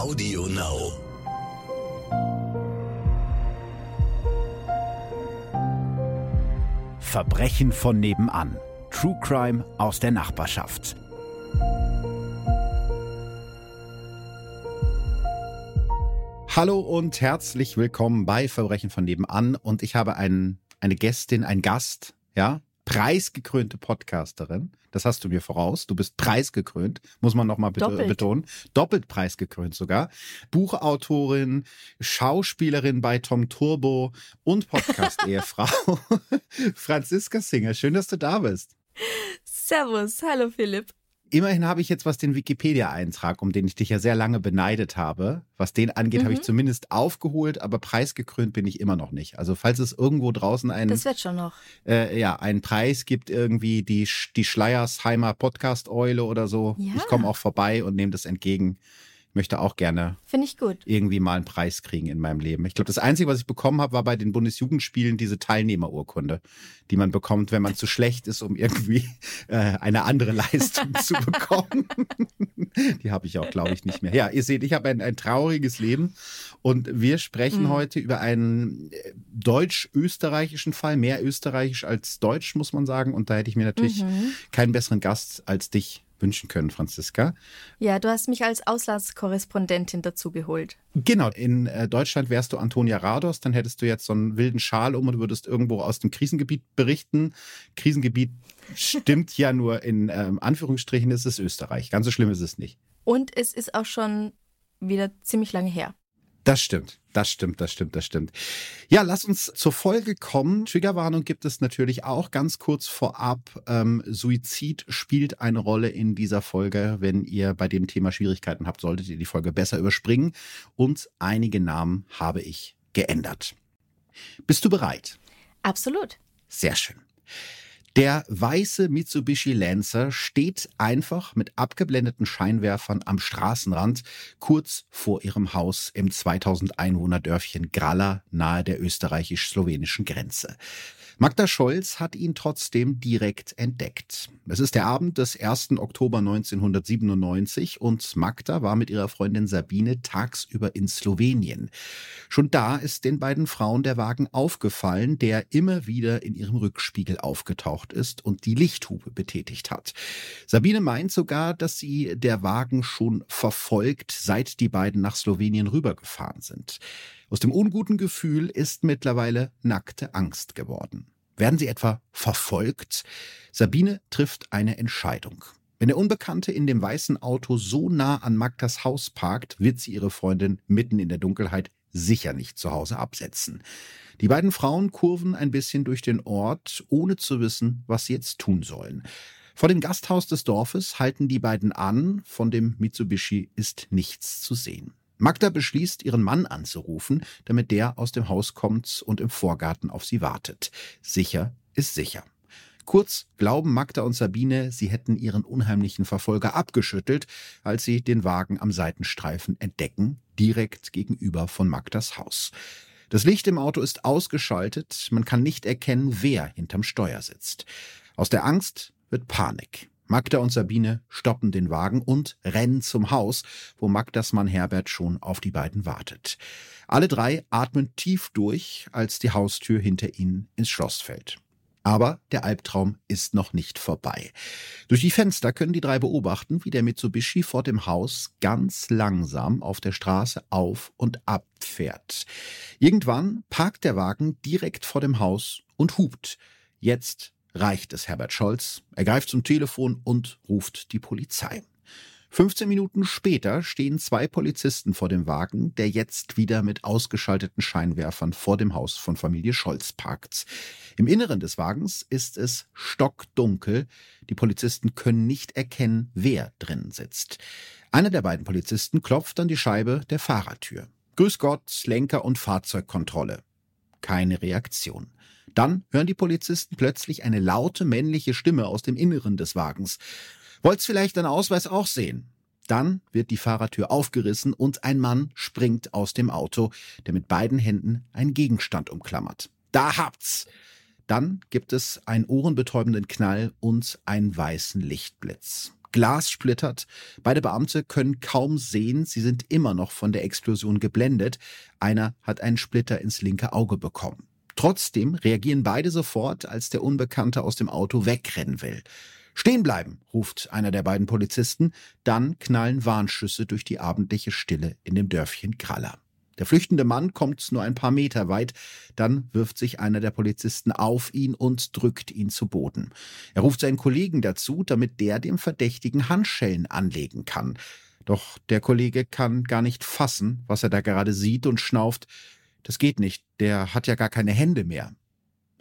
Audio Now. Verbrechen von nebenan. True Crime aus der Nachbarschaft. Hallo und herzlich willkommen bei Verbrechen von nebenan. Und ich habe einen, eine Gästin, einen Gast, ja, preisgekrönte Podcasterin. Das hast du mir voraus. Du bist preisgekrönt, muss man nochmal bet Doppelt. betonen. Doppelt preisgekrönt sogar. Buchautorin, Schauspielerin bei Tom Turbo und Podcast-Ehefrau. Franziska Singer, schön, dass du da bist. Servus, hallo Philipp. Immerhin habe ich jetzt, was den Wikipedia-Eintrag, um den ich dich ja sehr lange beneidet habe, was den angeht, habe ich zumindest aufgeholt, aber preisgekrönt bin ich immer noch nicht. Also falls es irgendwo draußen einen, Das wird schon noch. äh, ja, einen Preis gibt, irgendwie die, die Schleiersheimer Podcast-Eule oder so, Ja. ich komme auch vorbei und nehme das entgegen. Ich möchte auch gerne Finde ich gut. irgendwie mal einen Preis kriegen in meinem Leben. Ich glaube, das Einzige, was ich bekommen habe, war bei den Bundesjugendspielen diese Teilnehmerurkunde, die man bekommt, wenn man zu schlecht ist, um irgendwie äh, eine andere Leistung zu bekommen. die habe ich auch, glaube ich, nicht mehr. Ja, ihr seht, ich habe ein, ein trauriges Leben und wir sprechen heute über einen äh, deutsch-österreichischen Fall, mehr österreichisch als deutsch, muss man sagen. Und da hätte ich mir natürlich keinen besseren Gast als dich wünschen können, Franziska. Ja, du hast mich als Auslandskorrespondentin dazu geholt. Genau, in äh, Deutschland wärst du Antonia Rados, dann hättest du jetzt so einen wilden Schal um und würdest irgendwo aus dem Krisengebiet berichten. Krisengebiet stimmt ja nur in ähm, Anführungsstrichen, ist es Österreich. Ganz so schlimm ist es nicht. Und es ist auch schon wieder ziemlich lange her. Das stimmt, das stimmt, das stimmt, das stimmt. Ja, lass uns zur Folge kommen. Triggerwarnung gibt es natürlich auch ganz kurz vorab. Ähm, Suizid spielt eine Rolle in dieser Folge. Wenn ihr bei dem Thema Schwierigkeiten habt, solltet ihr die Folge besser überspringen. Und einige Namen habe ich geändert. Bist du bereit? Absolut. Sehr schön. Der weiße Mitsubishi Lancer steht einfach mit abgeblendeten Scheinwerfern am Straßenrand kurz vor ihrem Haus im 2000 Einwohner Dörfchen Gralla nahe der österreichisch-slowenischen Grenze. Magda Scholz hat ihn trotzdem direkt entdeckt. Es ist der Abend des 1. Oktober 1997 und Magda war mit ihrer Freundin Sabine tagsüber in Slowenien. Schon da ist den beiden Frauen der Wagen aufgefallen, der immer wieder in ihrem Rückspiegel aufgetaucht ist und die Lichthupe betätigt hat. Sabine meint sogar, dass sie der Wagen schon verfolgt, seit die beiden nach Slowenien rübergefahren sind. Aus dem unguten Gefühl ist mittlerweile nackte Angst geworden. Werden sie etwa verfolgt? Sabine trifft eine Entscheidung. Wenn der Unbekannte in dem weißen Auto so nah an Magdas Haus parkt, wird sie ihre Freundin mitten in der Dunkelheit sicher nicht zu Hause absetzen. Die beiden Frauen kurven ein bisschen durch den Ort, ohne zu wissen, was sie jetzt tun sollen. Vor dem Gasthaus des Dorfes halten die beiden an, von dem Mitsubishi ist nichts zu sehen. Magda beschließt, ihren Mann anzurufen, damit der aus dem Haus kommt und im Vorgarten auf sie wartet. Sicher ist sicher. Kurz glauben Magda und Sabine, sie hätten ihren unheimlichen Verfolger abgeschüttelt, als sie den Wagen am Seitenstreifen entdecken, direkt gegenüber von Magdas Haus. Das Licht im Auto ist ausgeschaltet, man kann nicht erkennen, wer hinterm Steuer sitzt. Aus der Angst wird Panik. Magda und Sabine stoppen den Wagen und rennen zum Haus, wo Magdas Mann Herbert schon auf die beiden wartet. Alle drei atmen tief durch, als die Haustür hinter ihnen ins Schloss fällt. Aber der Albtraum ist noch nicht vorbei. Durch die Fenster können die drei beobachten, wie der Mitsubishi vor dem Haus ganz langsam auf der Straße auf und ab fährt. Irgendwann parkt der Wagen direkt vor dem Haus und hupt. Jetzt reicht es Herbert Scholz. Er greift zum Telefon und ruft die Polizei. 15 Minuten später stehen zwei Polizisten vor dem Wagen, der jetzt wieder mit ausgeschalteten Scheinwerfern vor dem Haus von Familie Scholz parkt. Im Inneren des Wagens ist es stockdunkel. Die Polizisten können nicht erkennen, wer drin sitzt. Einer der beiden Polizisten klopft an die Scheibe der Fahrertür. Grüß Gott, Lenker und Fahrzeugkontrolle. Keine Reaktion. Dann hören die Polizisten plötzlich eine laute männliche Stimme aus dem Inneren des Wagens. Wollt's vielleicht deinen Ausweis auch sehen? Dann wird die Fahrertür aufgerissen und ein Mann springt aus dem Auto, der mit beiden Händen einen Gegenstand umklammert. Da habt's! Dann gibt es einen ohrenbetäubenden Knall und einen weißen Lichtblitz. Glas splittert. Beide Beamte können kaum sehen, sie sind immer noch von der Explosion geblendet. Einer hat einen Splitter ins linke Auge bekommen. Trotzdem reagieren beide sofort, als der Unbekannte aus dem Auto wegrennen will. Stehen bleiben, ruft einer der beiden Polizisten, dann knallen Warnschüsse durch die abendliche Stille in dem Dörfchen Kraller. Der flüchtende Mann kommt nur ein paar Meter weit, dann wirft sich einer der Polizisten auf ihn und drückt ihn zu Boden. Er ruft seinen Kollegen dazu, damit der dem Verdächtigen Handschellen anlegen kann. Doch der Kollege kann gar nicht fassen, was er da gerade sieht und schnauft, das geht nicht, der hat ja gar keine Hände mehr.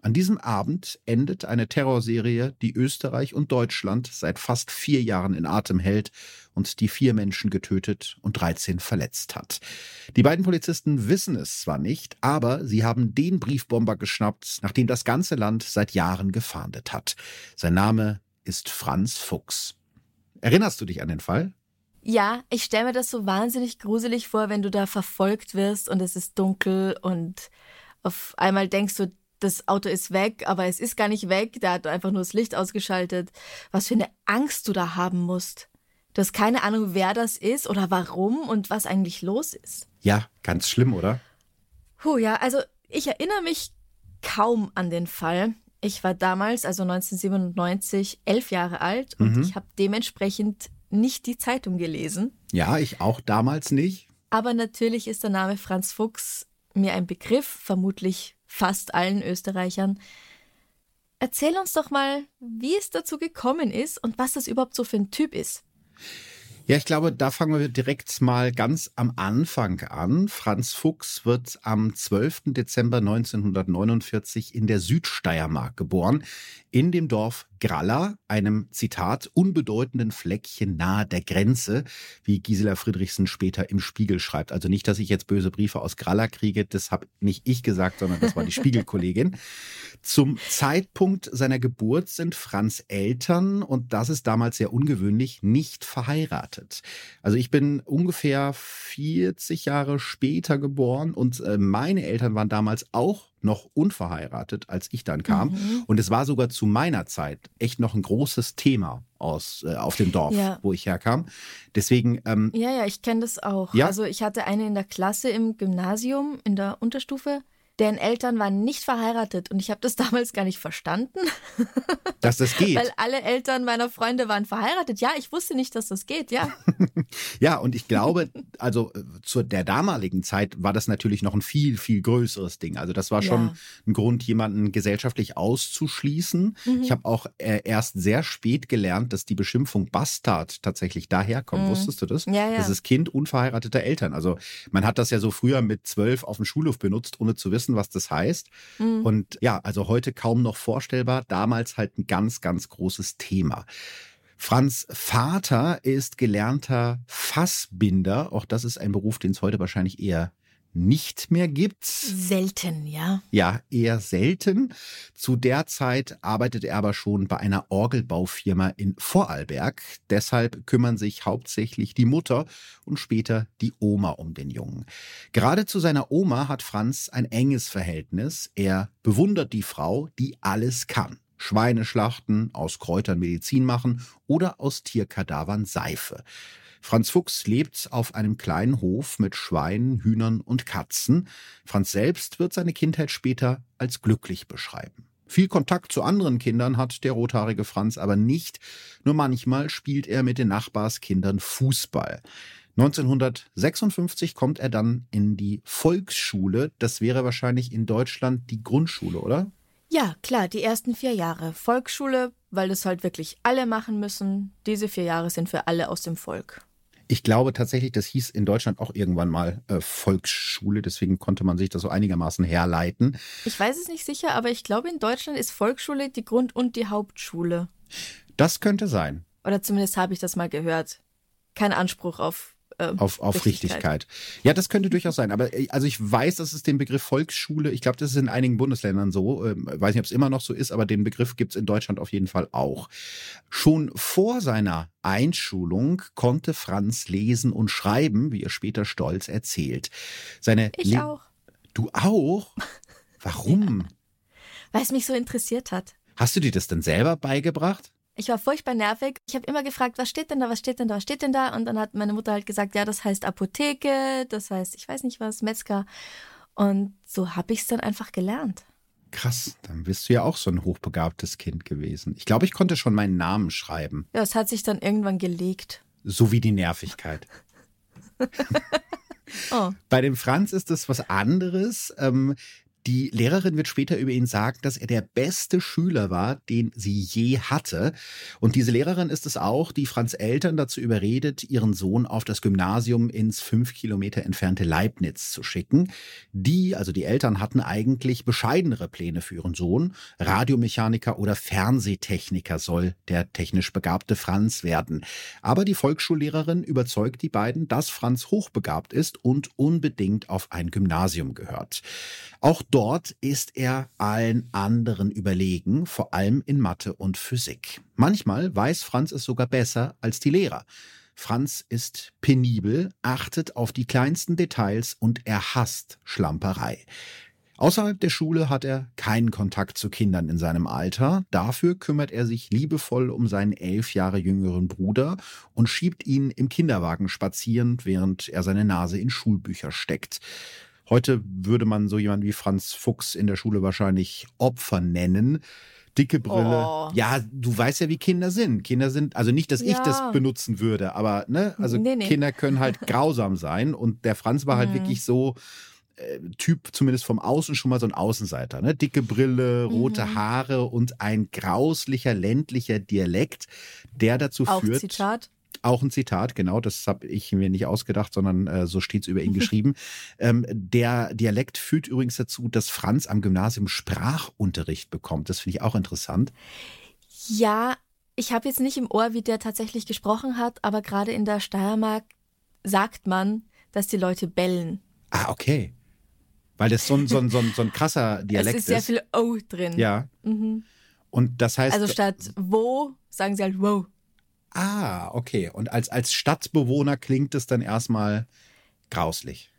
An diesem Abend endet eine Terrorserie, die Österreich und Deutschland seit fast vier Jahren in Atem hält und die vier Menschen getötet und 13 verletzt hat. Die beiden Polizisten wissen es zwar nicht, aber sie haben den Briefbomber geschnappt, nach dem das ganze Land seit Jahren gefahndet hat. Sein Name ist Franz Fuchs. Erinnerst du dich an den Fall? Ja, ich stelle mir das so wahnsinnig gruselig vor, wenn du da verfolgt wirst und es ist dunkel und auf einmal denkst du, das Auto ist weg, aber es ist gar nicht weg, der hat einfach nur das Licht ausgeschaltet. Was für eine Angst du da haben musst. Du hast keine Ahnung, wer das ist oder warum und was eigentlich los ist. Ja, ganz schlimm, oder? Puh, ja, also ich erinnere mich kaum an den Fall. Ich war damals, also 1997, elf Jahre alt und mhm. ich habe dementsprechend nicht die Zeitung gelesen. Ja, ich auch damals nicht. Aber natürlich ist der Name Franz Fuchs mir ein Begriff, vermutlich fast allen Österreichern. Erzähl uns doch mal, wie es dazu gekommen ist und was das überhaupt so für ein Typ ist. Ja, ich glaube, da fangen wir direkt mal ganz am Anfang an. Franz Fuchs wird am 12. Dezember 1949 in der Südsteiermark geboren, in dem Dorf Gralla, einem Zitat unbedeutenden Fleckchen nahe der Grenze, wie Gisela Friedrichsen später im Spiegel schreibt. Also nicht, dass ich jetzt böse Briefe aus Gralla kriege, das habe nicht ich gesagt, sondern das war die Spiegelkollegin. Zum Zeitpunkt seiner Geburt sind Franz Eltern, und das ist damals sehr ungewöhnlich, nicht verheiratet. Also ich bin ungefähr 40 Jahre später geboren und äh, meine Eltern waren damals auch noch unverheiratet, als ich dann kam. Mhm. Und es war sogar zu meiner Zeit echt noch ein großes Thema aus äh, auf dem Dorf, ja. wo ich herkam. Deswegen. Ähm, ja, ja, ich kenne das auch. Ja? Also ich hatte eine in der Klasse im Gymnasium in der Unterstufe deren Eltern waren nicht verheiratet und ich habe das damals gar nicht verstanden. Dass das geht. Weil alle Eltern meiner Freunde waren verheiratet. Ja, ich wusste nicht, dass das geht, ja. ja, und ich glaube, also äh, zu der damaligen Zeit war das natürlich noch ein viel, viel größeres Ding. Also das war schon ja. ein Grund, jemanden gesellschaftlich auszuschließen. Mhm. Ich habe auch äh, erst sehr spät gelernt, dass die Beschimpfung Bastard tatsächlich daherkommt. Mhm. Wusstest du das? Ja, ja. Das ist Kind unverheirateter Eltern. Also man hat das ja so früher mit zwölf auf dem Schulhof benutzt, ohne zu wissen, wissen, was das heißt. Mhm. Und ja, also heute kaum noch vorstellbar, damals halt ein ganz, ganz großes Thema. Franz Vater ist gelernter Fassbinder. Auch das ist ein Beruf, den es heute wahrscheinlich eher nicht mehr gibt. Selten, ja. Ja, eher selten. Zu der Zeit arbeitet er aber schon bei einer Orgelbaufirma in Vorarlberg. Deshalb kümmern sich hauptsächlich die Mutter und später die Oma um den Jungen. Gerade zu seiner Oma hat Franz ein enges Verhältnis. Er bewundert die Frau, die alles kann. Schweine schlachten, aus Kräutern Medizin machen oder aus Tierkadavern Seife. Franz Fuchs lebt auf einem kleinen Hof mit Schweinen, Hühnern und Katzen. Franz selbst wird seine Kindheit später als glücklich beschreiben. Viel Kontakt zu anderen Kindern hat der rothaarige Franz aber nicht, nur manchmal spielt er mit den Nachbarskindern Fußball. 1956 kommt er dann in die Volksschule. Das wäre wahrscheinlich in Deutschland die Grundschule, oder? Ja, klar, die ersten vier Jahre. Volksschule, weil das halt wirklich alle machen müssen. Diese vier Jahre sind für alle aus dem Volk. Ich glaube tatsächlich, das hieß in Deutschland auch irgendwann mal äh, Volksschule, deswegen konnte man sich das so einigermaßen herleiten. Ich weiß es nicht sicher, aber ich glaube, in Deutschland ist Volksschule die Grund- und die Hauptschule. Das könnte sein. Oder zumindest habe ich das mal gehört. Kein Anspruch auf äh, auf, auf Richtigkeit. Richtigkeit. Ja, das könnte durchaus sein. Aber äh, also ich weiß, dass es den Begriff Volksschule, ich glaube, das ist in einigen Bundesländern so, äh, weiß nicht, ob es immer noch so ist, aber den Begriff gibt es in Deutschland auf jeden Fall auch. Schon vor seiner Einschulung konnte Franz lesen und schreiben, wie er später stolz erzählt. Seine ich Le auch. Du auch? Warum? Ja. Weil es mich so interessiert hat. Hast du dir das denn selber beigebracht? Ich war furchtbar nervig. Ich habe immer gefragt, was steht denn da, was steht denn da, was steht denn da? Und dann hat meine Mutter halt gesagt, ja, das heißt Apotheke, das heißt, ich weiß nicht was, Metzger. Und so habe ich es dann einfach gelernt. Krass, dann bist du ja auch so ein hochbegabtes Kind gewesen. Ich glaube, ich konnte schon meinen Namen schreiben. Ja, es hat sich dann irgendwann gelegt. So wie die Nervigkeit. oh. Bei dem Franz ist das was anderes. Ähm, die Lehrerin wird später über ihn sagen, dass er der beste Schüler war, den sie je hatte. Und diese Lehrerin ist es auch, die Franz Eltern dazu überredet, ihren Sohn auf das Gymnasium ins fünf Kilometer entfernte Leibniz zu schicken. Die, also die Eltern, hatten eigentlich bescheidenere Pläne für ihren Sohn. Radiomechaniker oder Fernsehtechniker soll der technisch begabte Franz werden. Aber die Volksschullehrerin überzeugt die beiden, dass Franz hochbegabt ist und unbedingt auf ein Gymnasium gehört. Auch dort ist er allen anderen überlegen, vor allem in Mathe und Physik. Manchmal weiß Franz es sogar besser als die Lehrer. Franz ist penibel, achtet auf die kleinsten Details und er hasst Schlamperei. Außerhalb der Schule hat er keinen Kontakt zu Kindern in seinem Alter. Dafür kümmert er sich liebevoll um seinen elf Jahre jüngeren Bruder und schiebt ihn im Kinderwagen spazierend, während er seine Nase in Schulbücher steckt. Heute würde man so jemanden wie Franz Fuchs in der Schule wahrscheinlich Opfer nennen. Dicke Brille. Oh. Ja, du weißt ja, wie Kinder sind. Kinder sind, also nicht, dass ja. ich das benutzen würde, aber ne, also nee, nee. Kinder können halt grausam sein. Und der Franz war halt mhm. wirklich so, äh, Typ, zumindest vom Außen schon mal so ein Außenseiter. Ne? Dicke Brille, rote mhm. Haare und ein grauslicher ländlicher Dialekt, der dazu Auch führt. Zitat. Auch ein Zitat, genau, das habe ich mir nicht ausgedacht, sondern äh, so steht es über ihn geschrieben. Ähm, der Dialekt führt übrigens dazu, dass Franz am Gymnasium Sprachunterricht bekommt. Das finde ich auch interessant. Ja, ich habe jetzt nicht im Ohr, wie der tatsächlich gesprochen hat, aber gerade in der Steiermark sagt man, dass die Leute bellen. Ah, okay. Weil das so ein, so ein, so ein, so ein krasser Dialekt ist. Es ist sehr viel O drin. Ja. Mhm. Und das heißt. Also statt wo sagen sie halt wow. Ah, okay. Und als, als Stadtbewohner klingt es dann erstmal grauslich.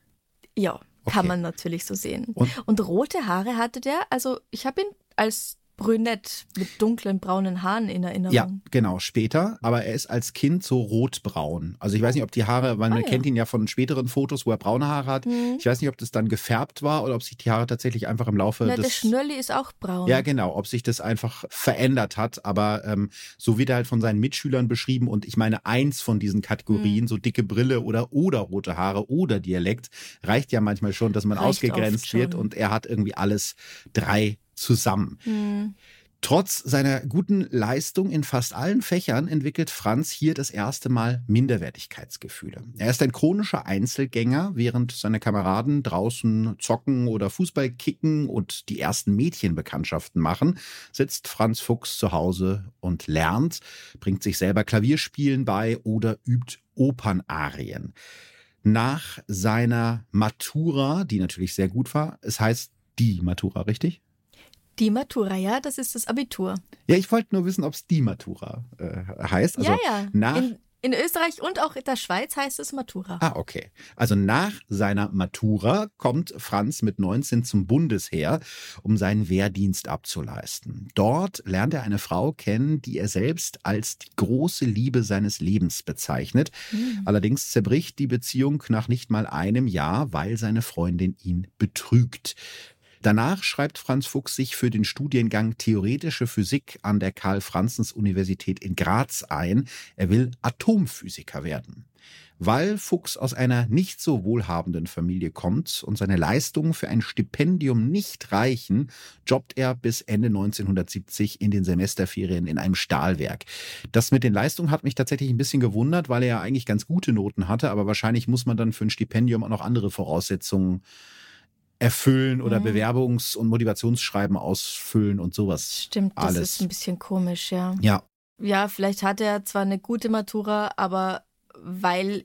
Ja, okay. kann man natürlich so sehen. Und, und rote Haare hatte der. Also ich habe ihn als brünett mit dunklen braunen Haaren in Erinnerung. Ja, genau, später. Aber er ist als Kind so rotbraun. Also ich weiß nicht, ob die Haare, weil man ah, kennt ihn ja von späteren Fotos, wo er braune Haare hat. Mhm. Ich weiß nicht, ob das dann gefärbt war oder ob sich die Haare tatsächlich einfach im Laufe Na, des... Der Schnürli ist auch braun. Ja, genau, ob sich das einfach verändert hat. Aber ähm, so wird er halt von seinen Mitschülern beschrieben und ich meine, eins von diesen Kategorien, mhm. so dicke Brille oder oder rote Haare oder Dialekt, reicht ja manchmal schon, dass man reicht ausgegrenzt wird und er hat irgendwie alles drei zusammen. Mhm. Trotz seiner guten Leistung in fast allen Fächern entwickelt Franz hier das erste Mal Minderwertigkeitsgefühle. Er ist ein chronischer Einzelgänger, während seine Kameraden draußen zocken oder Fußball kicken und die ersten Mädchenbekanntschaften machen, sitzt Franz Fuchs zu Hause und lernt, bringt sich selber Klavierspielen bei oder übt Opernarien. Nach seiner Matura, die natürlich sehr gut war, es heißt die Matura, richtig? Die Matura, ja, das ist das Abitur. Ja, ich wollte nur wissen, ob es die Matura äh, heißt. Also ja, ja. Nach in, in Österreich und auch in der Schweiz heißt es Matura. Ah, okay. Also nach seiner Matura kommt Franz mit 19 zum Bundesheer, um seinen Wehrdienst abzuleisten. Dort lernt er eine Frau kennen, die er selbst als die große Liebe seines Lebens bezeichnet. Mhm. Allerdings zerbricht die Beziehung nach nicht mal einem Jahr, weil seine Freundin ihn betrügt. Danach schreibt Franz Fuchs sich für den Studiengang Theoretische Physik an der Karl-Franzens-Universität in Graz ein. Er will Atomphysiker werden. Weil Fuchs aus einer nicht so wohlhabenden Familie kommt und seine Leistungen für ein Stipendium nicht reichen, jobbt er bis Ende 1970 in den Semesterferien in einem Stahlwerk. Das mit den Leistungen hat mich tatsächlich ein bisschen gewundert, weil er ja eigentlich ganz gute Noten hatte, aber wahrscheinlich muss man dann für ein Stipendium auch noch andere Voraussetzungen erfüllen oder mhm. Bewerbungs- und Motivationsschreiben ausfüllen und sowas. Stimmt, das alles. ist ein bisschen komisch, ja. Ja. Ja, vielleicht hat er zwar eine gute Matura, aber weil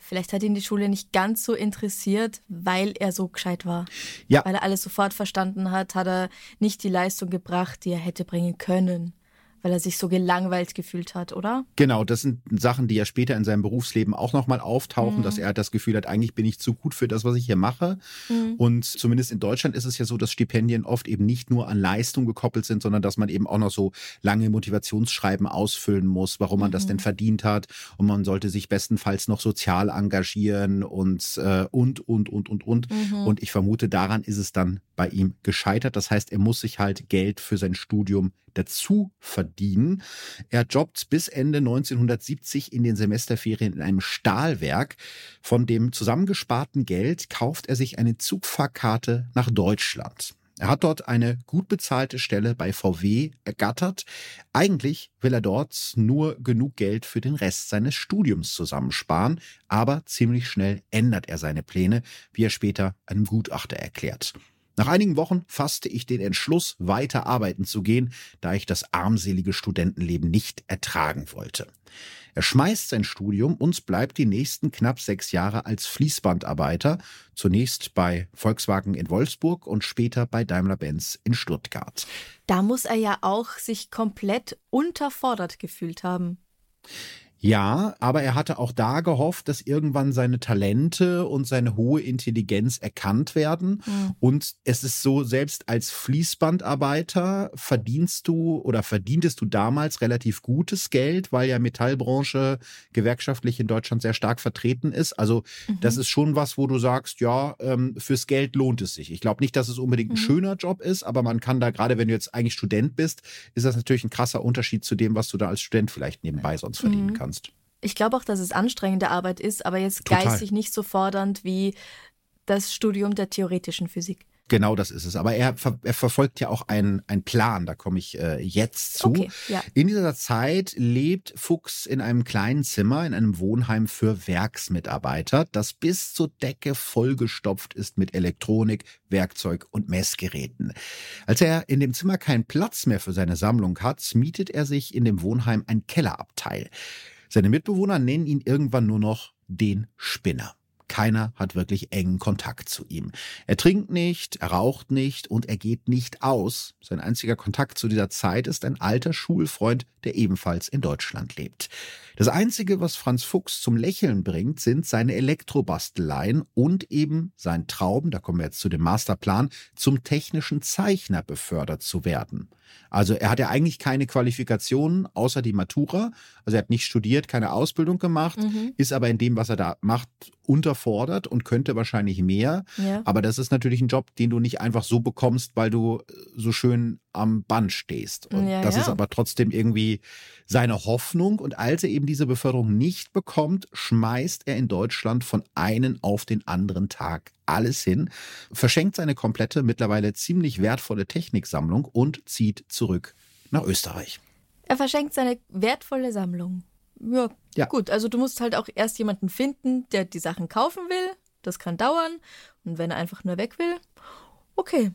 vielleicht hat ihn die Schule nicht ganz so interessiert, weil er so gescheit war. Ja. Weil er alles sofort verstanden hat, hat er nicht die Leistung gebracht, die er hätte bringen können weil er sich so gelangweilt gefühlt hat, oder? Genau, das sind Sachen, die ja später in seinem Berufsleben auch nochmal auftauchen, mhm. dass er das Gefühl hat, eigentlich bin ich zu gut für das, was ich hier mache. Mhm. Und zumindest in Deutschland ist es ja so, dass Stipendien oft eben nicht nur an Leistung gekoppelt sind, sondern dass man eben auch noch so lange Motivationsschreiben ausfüllen muss, warum man mhm. das denn verdient hat. Und man sollte sich bestenfalls noch sozial engagieren und, äh, und, und, und, und, und. Mhm. Und ich vermute, daran ist es dann bei ihm gescheitert. Das heißt, er muss sich halt Geld für sein Studium dazu verdienen. Er jobbt bis Ende 1970 in den Semesterferien in einem Stahlwerk. Von dem zusammengesparten Geld kauft er sich eine Zugfahrkarte nach Deutschland. Er hat dort eine gut bezahlte Stelle bei VW ergattert. Eigentlich will er dort nur genug Geld für den Rest seines Studiums zusammensparen, aber ziemlich schnell ändert er seine Pläne, wie er später einem Gutachter erklärt. Nach einigen Wochen fasste ich den Entschluss, weiter arbeiten zu gehen, da ich das armselige Studentenleben nicht ertragen wollte. Er schmeißt sein Studium und bleibt die nächsten knapp sechs Jahre als Fließbandarbeiter, zunächst bei Volkswagen in Wolfsburg und später bei Daimler-Benz in Stuttgart. Da muss er ja auch sich komplett unterfordert gefühlt haben. Ja, aber er hatte auch da gehofft, dass irgendwann seine Talente und seine hohe Intelligenz erkannt werden. Mhm. Und es ist so, selbst als Fließbandarbeiter verdienst du oder verdientest du damals relativ gutes Geld, weil ja Metallbranche gewerkschaftlich in Deutschland sehr stark vertreten ist. Also mhm. das ist schon was, wo du sagst, ja, ähm, fürs Geld lohnt es sich. Ich glaube nicht, dass es unbedingt ein mhm. schöner Job ist, aber man kann da, gerade wenn du jetzt eigentlich Student bist, ist das natürlich ein krasser Unterschied zu dem, was du da als Student vielleicht nebenbei sonst verdienen mhm. kannst kannst. Ich glaube auch, dass es anstrengende Arbeit ist, aber jetzt Total. geistig nicht so fordernd wie das Studium der theoretischen Physik. Genau das ist es. Aber er, er verfolgt ja auch einen, einen Plan, da komme ich äh, jetzt zu. Okay, ja. In dieser Zeit lebt Fuchs in einem kleinen Zimmer in einem Wohnheim für Werksmitarbeiter, das bis zur Decke vollgestopft ist mit Elektronik, Werkzeug und Messgeräten. Als er in dem Zimmer keinen Platz mehr für seine Sammlung hat, mietet er sich in dem Wohnheim ein Kellerabteil. Seine Mitbewohner nennen ihn irgendwann nur noch den Spinner. Keiner hat wirklich engen Kontakt zu ihm. Er trinkt nicht, er raucht nicht und er geht nicht aus. Sein einziger Kontakt zu dieser Zeit ist ein alter Schulfreund, der ebenfalls in Deutschland lebt. Das Einzige, was Franz Fuchs zum Lächeln bringt, sind seine Elektrobasteleien und eben sein Traum, da kommen wir jetzt zu dem Masterplan, zum technischen Zeichner befördert zu werden. Also er hat ja eigentlich keine Qualifikationen außer die Matura. Also er hat nicht studiert, keine Ausbildung gemacht, mhm. ist aber in dem, was er da macht, unterfordert und könnte wahrscheinlich mehr. Ja. Aber das ist natürlich ein Job, den du nicht einfach so bekommst, weil du so schön am Band stehst. Und ja, das ja. ist aber trotzdem irgendwie seine Hoffnung. Und als er eben diese Beförderung nicht bekommt, schmeißt er in Deutschland von einen auf den anderen Tag alles hin, verschenkt seine komplette, mittlerweile ziemlich wertvolle Techniksammlung und zieht zurück nach Österreich. Er verschenkt seine wertvolle Sammlung. Ja, ja, gut. Also du musst halt auch erst jemanden finden, der die Sachen kaufen will. Das kann dauern. Und wenn er einfach nur weg will, okay.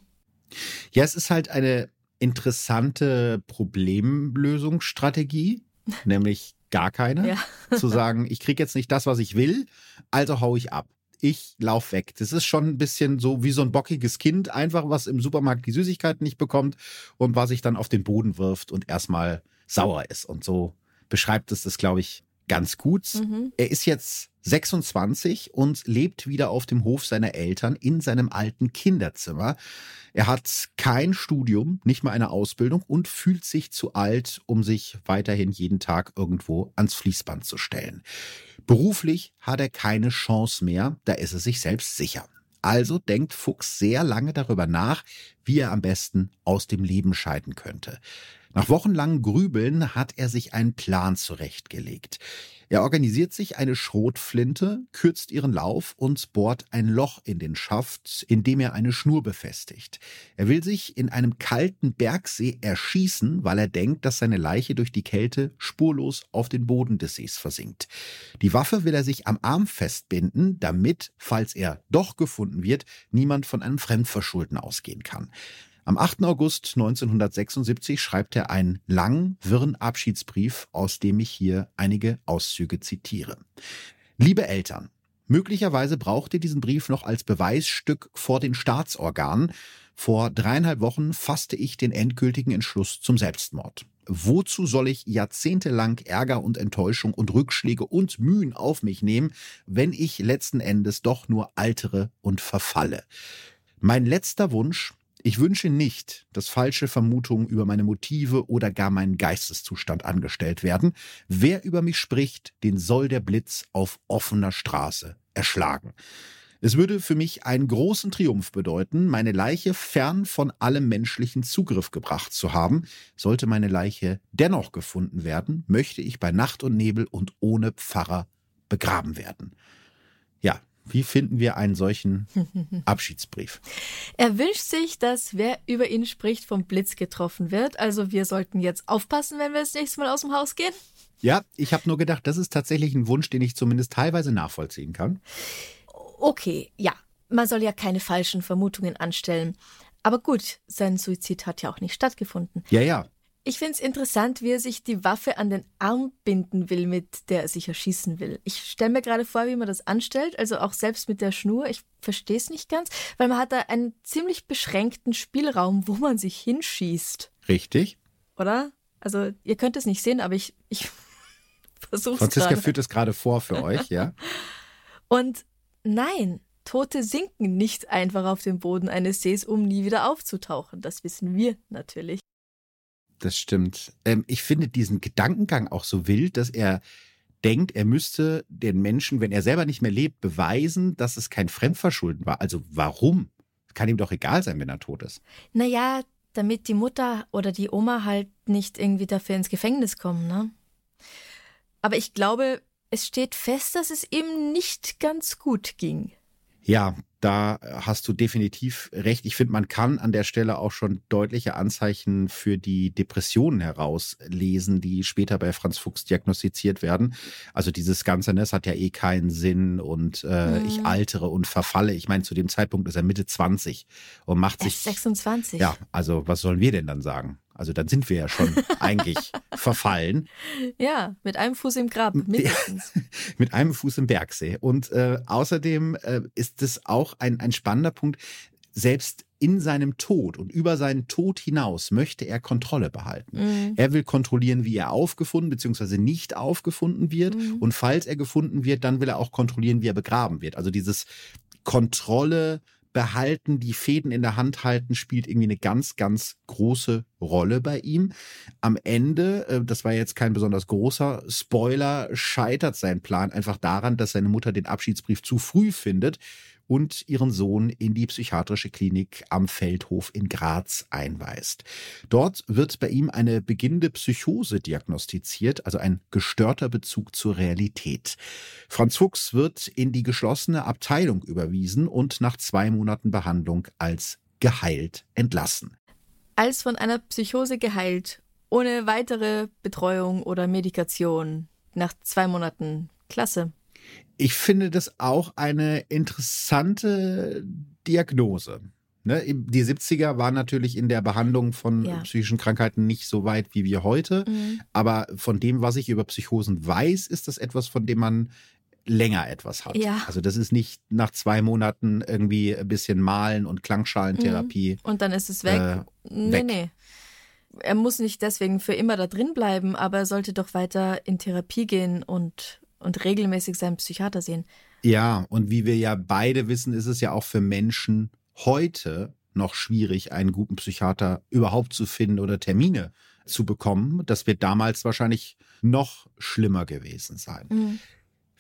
Ja, es ist halt eine interessante Problemlösungsstrategie, nämlich gar keine. Ja. zu sagen, ich kriege jetzt nicht das, was ich will, also hau ich ab. Ich lauf weg. Das ist schon ein bisschen so wie so ein bockiges Kind, einfach was im Supermarkt die Süßigkeiten nicht bekommt und was sich dann auf den Boden wirft und erstmal sauer ist. Und so beschreibt es das, glaube ich, ganz gut. Mhm. Er ist jetzt 26 und lebt wieder auf dem Hof seiner Eltern in seinem alten Kinderzimmer. Er hat kein Studium, nicht mal eine Ausbildung und fühlt sich zu alt, um sich weiterhin jeden Tag irgendwo ans Fließband zu stellen. Beruflich hat er keine Chance mehr, da ist er sich selbst sicher. Also denkt Fuchs sehr lange darüber nach, wie er am besten aus dem Leben scheiden könnte. Nach wochenlangem Grübeln hat er sich einen Plan zurechtgelegt. Er organisiert sich eine Schrotflinte, kürzt ihren Lauf und bohrt ein Loch in den Schaft, in dem er eine Schnur befestigt. Er will sich in einem kalten Bergsee erschießen, weil er denkt, dass seine Leiche durch die Kälte spurlos auf den Boden des Sees versinkt. Die Waffe will er sich am Arm festbinden, damit, falls er doch gefunden wird, niemand von einem Fremdverschulden ausgehen kann. Am 8. August 1976 schreibt er einen langen, wirren Abschiedsbrief, aus dem ich hier einige Auszüge zitiere. Liebe Eltern, möglicherweise braucht ihr diesen Brief noch als Beweisstück vor den Staatsorganen. Vor dreieinhalb Wochen fasste ich den endgültigen Entschluss zum Selbstmord. wozu soll ich jahrzehntelang Ärger und Enttäuschung und Rückschläge und Mühen auf mich nehmen, wenn ich letzten Endes doch nur altere und verfalle? Mein letzter Wunsch, ich wünsche nicht, dass falsche Vermutungen über meine Motive oder gar meinen Geisteszustand angestellt werden. Wer über mich spricht, den soll der Blitz auf offener Straße erschlagen. Es würde für mich einen großen Triumph bedeuten, meine Leiche fern von allem menschlichen Zugriff gebracht zu haben. Sollte meine Leiche dennoch gefunden werden, möchte ich bei Nacht und Nebel und ohne Pfarrer begraben werden. Ja, wie finden wir einen solchen Abschiedsbrief? Er wünscht sich, dass wer über ihn spricht, vom Blitz getroffen wird. Also wir sollten jetzt aufpassen, wenn wir das nächste Mal aus dem Haus gehen. Ja, ich habe nur gedacht, das ist tatsächlich ein Wunsch, den ich zumindest teilweise nachvollziehen kann. Okay, ja, man soll ja keine falschen Vermutungen anstellen. Aber gut, sein Suizid hat ja auch nicht stattgefunden. Ja, ja. Ich finde es interessant, wie er sich die Waffe an den Arm binden will, mit der er sich erschießen will. Ich stelle mir gerade vor, wie man das anstellt, also auch selbst mit der Schnur. Ich verstehe es nicht ganz, weil man hat da einen ziemlich beschränkten Spielraum, wo man sich hinschießt. Richtig. Oder? Also ihr könnt es nicht sehen, aber ich, ich versuche es Franziska führt es gerade vor für euch, ja? Und Nein, Tote sinken nicht einfach auf den Boden eines Sees, um nie wieder aufzutauchen. Das wissen wir natürlich. Das stimmt. Ähm, ich finde diesen Gedankengang auch so wild, dass er denkt, er müsste den Menschen, wenn er selber nicht mehr lebt, beweisen, dass es kein Fremdverschulden war. Also warum? Kann ihm doch egal sein, wenn er tot ist. Naja, damit die Mutter oder die Oma halt nicht irgendwie dafür ins Gefängnis kommen, ne? Aber ich glaube, es steht fest, dass es ihm nicht ganz gut ging. Ja, da hast du definitiv recht. Ich finde, man kann an der Stelle auch schon deutliche Anzeichen für die Depressionen herauslesen, die später bei Franz Fuchs diagnostiziert werden. Also dieses Ganze, ne, es hat ja eh keinen Sinn und äh, mhm. ich altere und verfalle. Ich meine, zu dem Zeitpunkt ist er Mitte 20 und macht sich. 26. Ja, also was sollen wir denn dann sagen? Also dann sind wir ja schon eigentlich verfallen. Ja, mit einem Fuß im Grab, mindestens. mit einem Fuß im Bergsee. Und äh, außerdem äh, ist es auch ein, ein spannender Punkt. Selbst in seinem Tod und über seinen Tod hinaus möchte er Kontrolle behalten. Mhm. Er will kontrollieren, wie er aufgefunden bzw. nicht aufgefunden wird. Mhm. Und falls er gefunden wird, dann will er auch kontrollieren, wie er begraben wird. Also dieses Kontrolle behalten, die Fäden in der Hand halten, spielt irgendwie eine ganz, ganz große Rolle bei ihm. Am Ende, äh, das war jetzt kein besonders großer Spoiler, scheitert sein Plan einfach daran, dass seine Mutter den Abschiedsbrief zu früh findet und ihren Sohn in die psychiatrische Klinik am Feldhof in Graz einweist. Dort wird bei ihm eine beginnende Psychose diagnostiziert, also ein gestörter Bezug zur Realität. Franz Fuchs wird in die geschlossene Abteilung überwiesen und nach zwei Monaten Behandlung als geheilt entlassen. Als von einer Psychose geheilt, ohne weitere Betreuung oder Medikation, nach zwei Monaten. Klasse ich finde das auch eine interessante Diagnose. Ne? Die 70er waren natürlich in der Behandlung von ja. psychischen Krankheiten nicht so weit wie wir heute. Mhm. Aber von dem, was ich über Psychosen weiß, ist das etwas, von dem man länger etwas hat. Ja. Also das ist nicht nach zwei Monaten irgendwie ein bisschen Malen und Klangschalentherapie. Mhm. Und dann ist es weg. Äh, nee, weg. nee. Er muss nicht deswegen für immer da drin bleiben, aber er sollte doch weiter in Therapie gehen und und regelmäßig seinen Psychiater sehen. Ja, und wie wir ja beide wissen, ist es ja auch für Menschen heute noch schwierig, einen guten Psychiater überhaupt zu finden oder Termine zu bekommen. Das wird damals wahrscheinlich noch schlimmer gewesen sein. Mhm.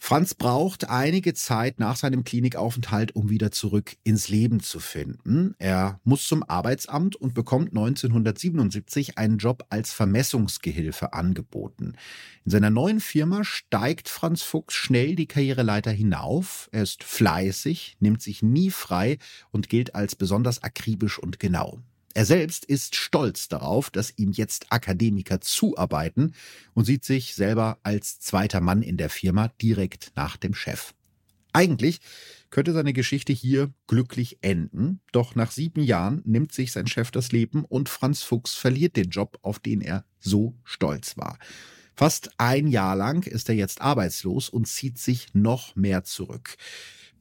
Franz braucht einige Zeit nach seinem Klinikaufenthalt, um wieder zurück ins Leben zu finden. Er muss zum Arbeitsamt und bekommt 1977 einen Job als Vermessungsgehilfe angeboten. In seiner neuen Firma steigt Franz Fuchs schnell die Karriereleiter hinauf. Er ist fleißig, nimmt sich nie frei und gilt als besonders akribisch und genau. Er selbst ist stolz darauf, dass ihm jetzt Akademiker zuarbeiten und sieht sich selber als zweiter Mann in der Firma direkt nach dem Chef. Eigentlich könnte seine Geschichte hier glücklich enden, doch nach sieben Jahren nimmt sich sein Chef das Leben und Franz Fuchs verliert den Job, auf den er so stolz war. Fast ein Jahr lang ist er jetzt arbeitslos und zieht sich noch mehr zurück.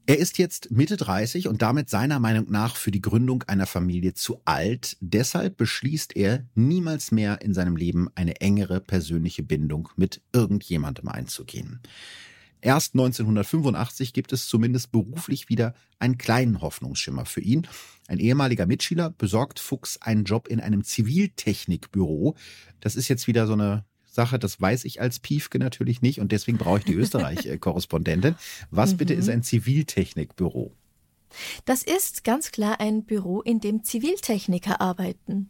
Er ist jetzt Mitte 30 und damit seiner Meinung nach für die Gründung einer Familie zu alt. Deshalb beschließt er, niemals mehr in seinem Leben eine engere persönliche Bindung mit irgendjemandem einzugehen. Erst 1985 gibt es zumindest beruflich wieder einen kleinen Hoffnungsschimmer für ihn. Ein ehemaliger Mitschüler besorgt Fuchs einen Job in einem Ziviltechnikbüro. Das ist jetzt wieder so eine Sache, das weiß ich als Piefke natürlich nicht und deswegen brauche ich die Österreich-Korrespondentin. Was mhm. bitte ist ein Ziviltechnikbüro? Das ist ganz klar ein Büro, in dem Ziviltechniker arbeiten.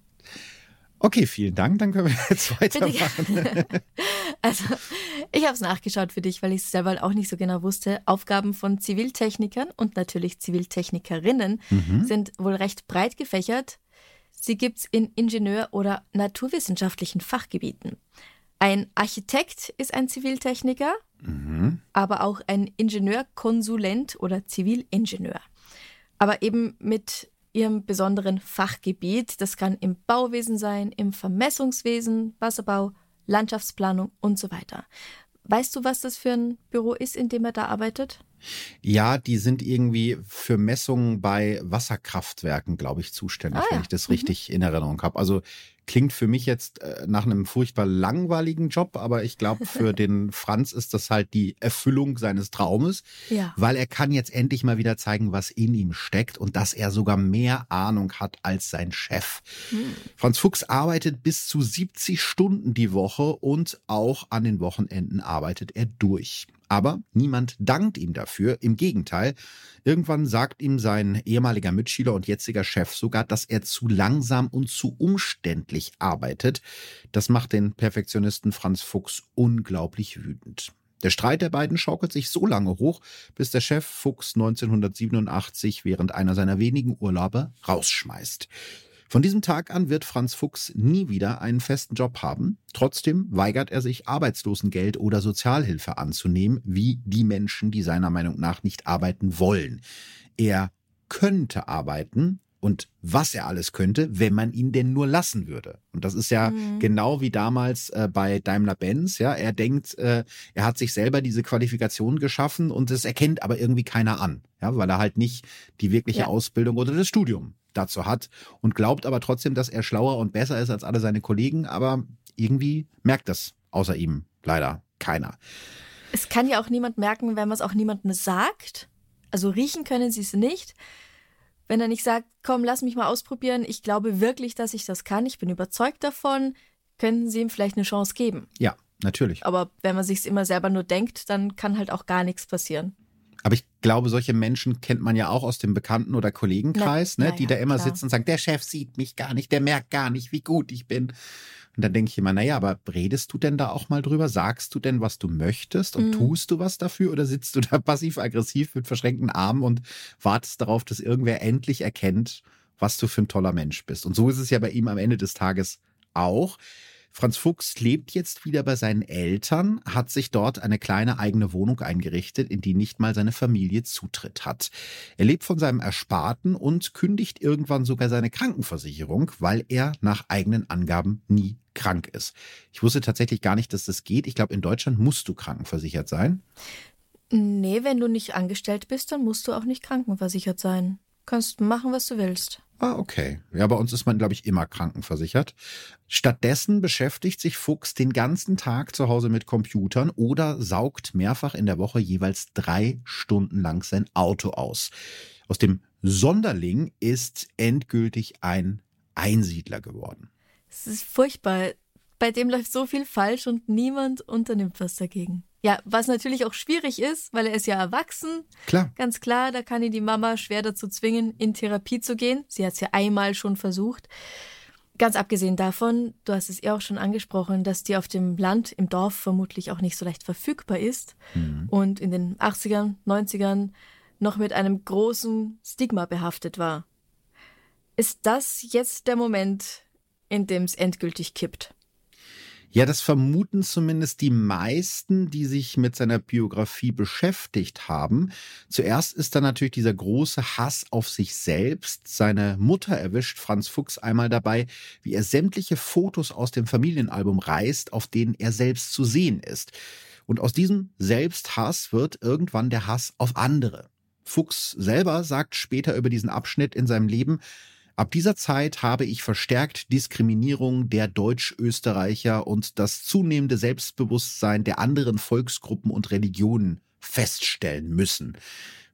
Okay, vielen Dank. Dann können wir jetzt weitermachen. also, ich habe es nachgeschaut für dich, weil ich es selber auch nicht so genau wusste. Aufgaben von Ziviltechnikern und natürlich Ziviltechnikerinnen mhm. sind wohl recht breit gefächert. Sie gibt es in Ingenieur- oder naturwissenschaftlichen Fachgebieten. Ein Architekt ist ein Ziviltechniker, mhm. aber auch ein Ingenieurkonsulent oder Zivilingenieur. Aber eben mit ihrem besonderen Fachgebiet. Das kann im Bauwesen sein, im Vermessungswesen, Wasserbau, Landschaftsplanung und so weiter. Weißt du, was das für ein Büro ist, in dem er da arbeitet? Ja, die sind irgendwie für Messungen bei Wasserkraftwerken, glaube ich, zuständig, ah, ja. wenn ich das mhm. richtig in Erinnerung habe. Also klingt für mich jetzt äh, nach einem furchtbar langweiligen Job, aber ich glaube, für den Franz ist das halt die Erfüllung seines Traumes, ja. weil er kann jetzt endlich mal wieder zeigen, was in ihm steckt und dass er sogar mehr Ahnung hat als sein Chef. Hm. Franz Fuchs arbeitet bis zu 70 Stunden die Woche und auch an den Wochenenden arbeitet er durch. Aber niemand dankt ihm dafür. Im Gegenteil, irgendwann sagt ihm sein ehemaliger Mitschüler und jetziger Chef sogar, dass er zu langsam und zu umständlich arbeitet. Das macht den Perfektionisten Franz Fuchs unglaublich wütend. Der Streit der beiden schaukelt sich so lange hoch, bis der Chef Fuchs 1987 während einer seiner wenigen Urlaube rausschmeißt. Von diesem Tag an wird Franz Fuchs nie wieder einen festen Job haben. Trotzdem weigert er sich, Arbeitslosengeld oder Sozialhilfe anzunehmen, wie die Menschen, die seiner Meinung nach nicht arbeiten wollen. Er könnte arbeiten, und was er alles könnte, wenn man ihn denn nur lassen würde. Und das ist ja mhm. genau wie damals äh, bei Daimler-Benz. Ja, er denkt, äh, er hat sich selber diese Qualifikation geschaffen und es erkennt aber irgendwie keiner an, ja, weil er halt nicht die wirkliche ja. Ausbildung oder das Studium dazu hat und glaubt aber trotzdem, dass er schlauer und besser ist als alle seine Kollegen, aber irgendwie merkt das außer ihm leider keiner. Es kann ja auch niemand merken, wenn man es auch niemandem sagt. Also riechen können sie es nicht. Wenn er nicht sagt, komm, lass mich mal ausprobieren, ich glaube wirklich, dass ich das kann, ich bin überzeugt davon, können sie ihm vielleicht eine Chance geben. Ja, natürlich. Aber wenn man sich immer selber nur denkt, dann kann halt auch gar nichts passieren. Aber ich glaube, solche Menschen kennt man ja auch aus dem Bekannten- oder Kollegenkreis, na, ne, na die ja, da immer klar. sitzen und sagen, der Chef sieht mich gar nicht, der merkt gar nicht, wie gut ich bin. Und dann denke ich immer, naja, aber redest du denn da auch mal drüber? Sagst du denn, was du möchtest und mhm. tust du was dafür? Oder sitzt du da passiv-aggressiv mit verschränkten Armen und wartest darauf, dass irgendwer endlich erkennt, was du für ein toller Mensch bist? Und so ist es ja bei ihm am Ende des Tages auch. Franz Fuchs lebt jetzt wieder bei seinen Eltern, hat sich dort eine kleine eigene Wohnung eingerichtet, in die nicht mal seine Familie Zutritt hat. Er lebt von seinem Ersparten und kündigt irgendwann sogar seine Krankenversicherung, weil er nach eigenen Angaben nie krank ist. Ich wusste tatsächlich gar nicht, dass das geht. Ich glaube, in Deutschland musst du krankenversichert sein. Nee, wenn du nicht angestellt bist, dann musst du auch nicht krankenversichert sein. Kannst machen, was du willst. Ah, okay. Ja, bei uns ist man, glaube ich, immer krankenversichert. Stattdessen beschäftigt sich Fuchs den ganzen Tag zu Hause mit Computern oder saugt mehrfach in der Woche jeweils drei Stunden lang sein Auto aus. Aus dem Sonderling ist endgültig ein Einsiedler geworden. Es ist furchtbar. Bei dem läuft so viel falsch und niemand unternimmt was dagegen. Ja, was natürlich auch schwierig ist, weil er ist ja erwachsen. Klar. Ganz klar, da kann ihn die Mama schwer dazu zwingen, in Therapie zu gehen. Sie hat es ja einmal schon versucht. Ganz abgesehen davon, du hast es ja auch schon angesprochen, dass die auf dem Land, im Dorf vermutlich auch nicht so leicht verfügbar ist mhm. und in den 80ern, 90ern noch mit einem großen Stigma behaftet war. Ist das jetzt der Moment, in dem es endgültig kippt? Ja, das vermuten zumindest die meisten, die sich mit seiner Biografie beschäftigt haben. Zuerst ist da natürlich dieser große Hass auf sich selbst. Seine Mutter erwischt Franz Fuchs einmal dabei, wie er sämtliche Fotos aus dem Familienalbum reißt, auf denen er selbst zu sehen ist. Und aus diesem Selbsthass wird irgendwann der Hass auf andere. Fuchs selber sagt später über diesen Abschnitt in seinem Leben, Ab dieser Zeit habe ich verstärkt Diskriminierung der Deutsch-Österreicher und das zunehmende Selbstbewusstsein der anderen Volksgruppen und Religionen feststellen müssen.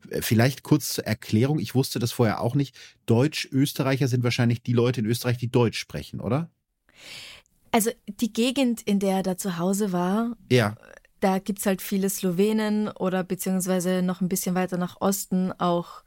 Äh, vielleicht kurz zur Erklärung, ich wusste das vorher auch nicht. Deutsch-Österreicher sind wahrscheinlich die Leute in Österreich, die Deutsch sprechen, oder? Also die Gegend, in der er da zu Hause war, ja. da gibt es halt viele Slowenen oder beziehungsweise noch ein bisschen weiter nach Osten auch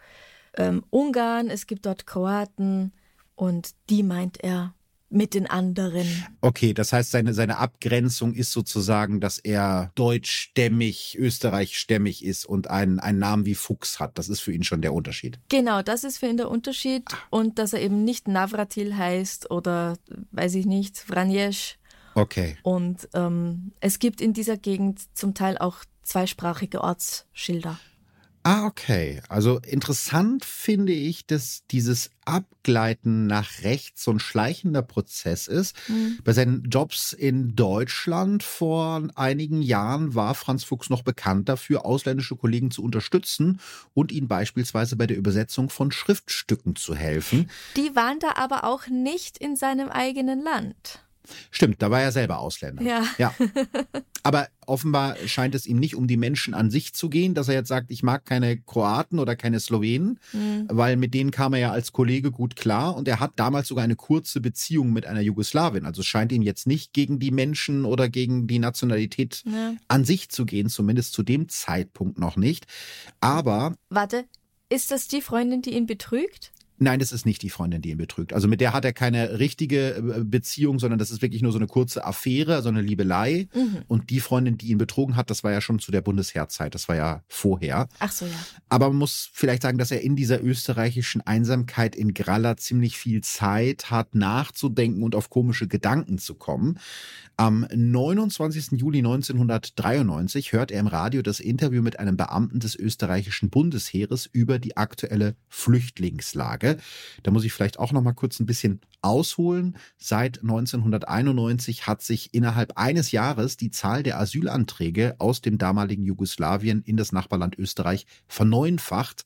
ähm, Ungarn, es gibt dort Kroaten und die meint er mit den anderen. Okay, das heißt, seine, seine Abgrenzung ist sozusagen, dass er deutschstämmig, österreichstämmig ist und einen, einen Namen wie Fuchs hat. Das ist für ihn schon der Unterschied. Genau, das ist für ihn der Unterschied. Ah. Und dass er eben nicht Navratil heißt oder, weiß ich nicht, Vranjesch. Okay. Und ähm, es gibt in dieser Gegend zum Teil auch zweisprachige Ortsschilder. Ah, okay. Also interessant finde ich, dass dieses Abgleiten nach rechts so ein schleichender Prozess ist. Mhm. Bei seinen Jobs in Deutschland vor einigen Jahren war Franz Fuchs noch bekannt dafür, ausländische Kollegen zu unterstützen und ihnen beispielsweise bei der Übersetzung von Schriftstücken zu helfen. Die waren da aber auch nicht in seinem eigenen Land. Stimmt, da war er selber Ausländer. Ja. ja. Aber offenbar scheint es ihm nicht um die Menschen an sich zu gehen, dass er jetzt sagt, ich mag keine Kroaten oder keine Slowenen, mhm. weil mit denen kam er ja als Kollege gut klar und er hat damals sogar eine kurze Beziehung mit einer Jugoslawin. Also es scheint ihm jetzt nicht gegen die Menschen oder gegen die Nationalität ja. an sich zu gehen, zumindest zu dem Zeitpunkt noch nicht. Aber. Warte, ist das die Freundin, die ihn betrügt? Nein, das ist nicht die Freundin, die ihn betrügt. Also mit der hat er keine richtige äh, Beziehung, sondern das ist wirklich nur so eine kurze Affäre, also eine Liebelei. Mhm. Und die Freundin, die ihn betrogen hat, das war ja schon zu der Bundesheerzeit, das war ja vorher. Ach so, ja. Aber man muss vielleicht sagen, dass er in dieser österreichischen Einsamkeit in Gralla ziemlich viel Zeit hat, nachzudenken und auf komische Gedanken zu kommen. Am 29. Juli 1993 hört er im Radio das Interview mit einem Beamten des österreichischen Bundesheeres über die aktuelle Flüchtlingslage. Da muss ich vielleicht auch noch mal kurz ein bisschen ausholen. Seit 1991 hat sich innerhalb eines Jahres die Zahl der Asylanträge aus dem damaligen Jugoslawien in das Nachbarland Österreich verneunfacht.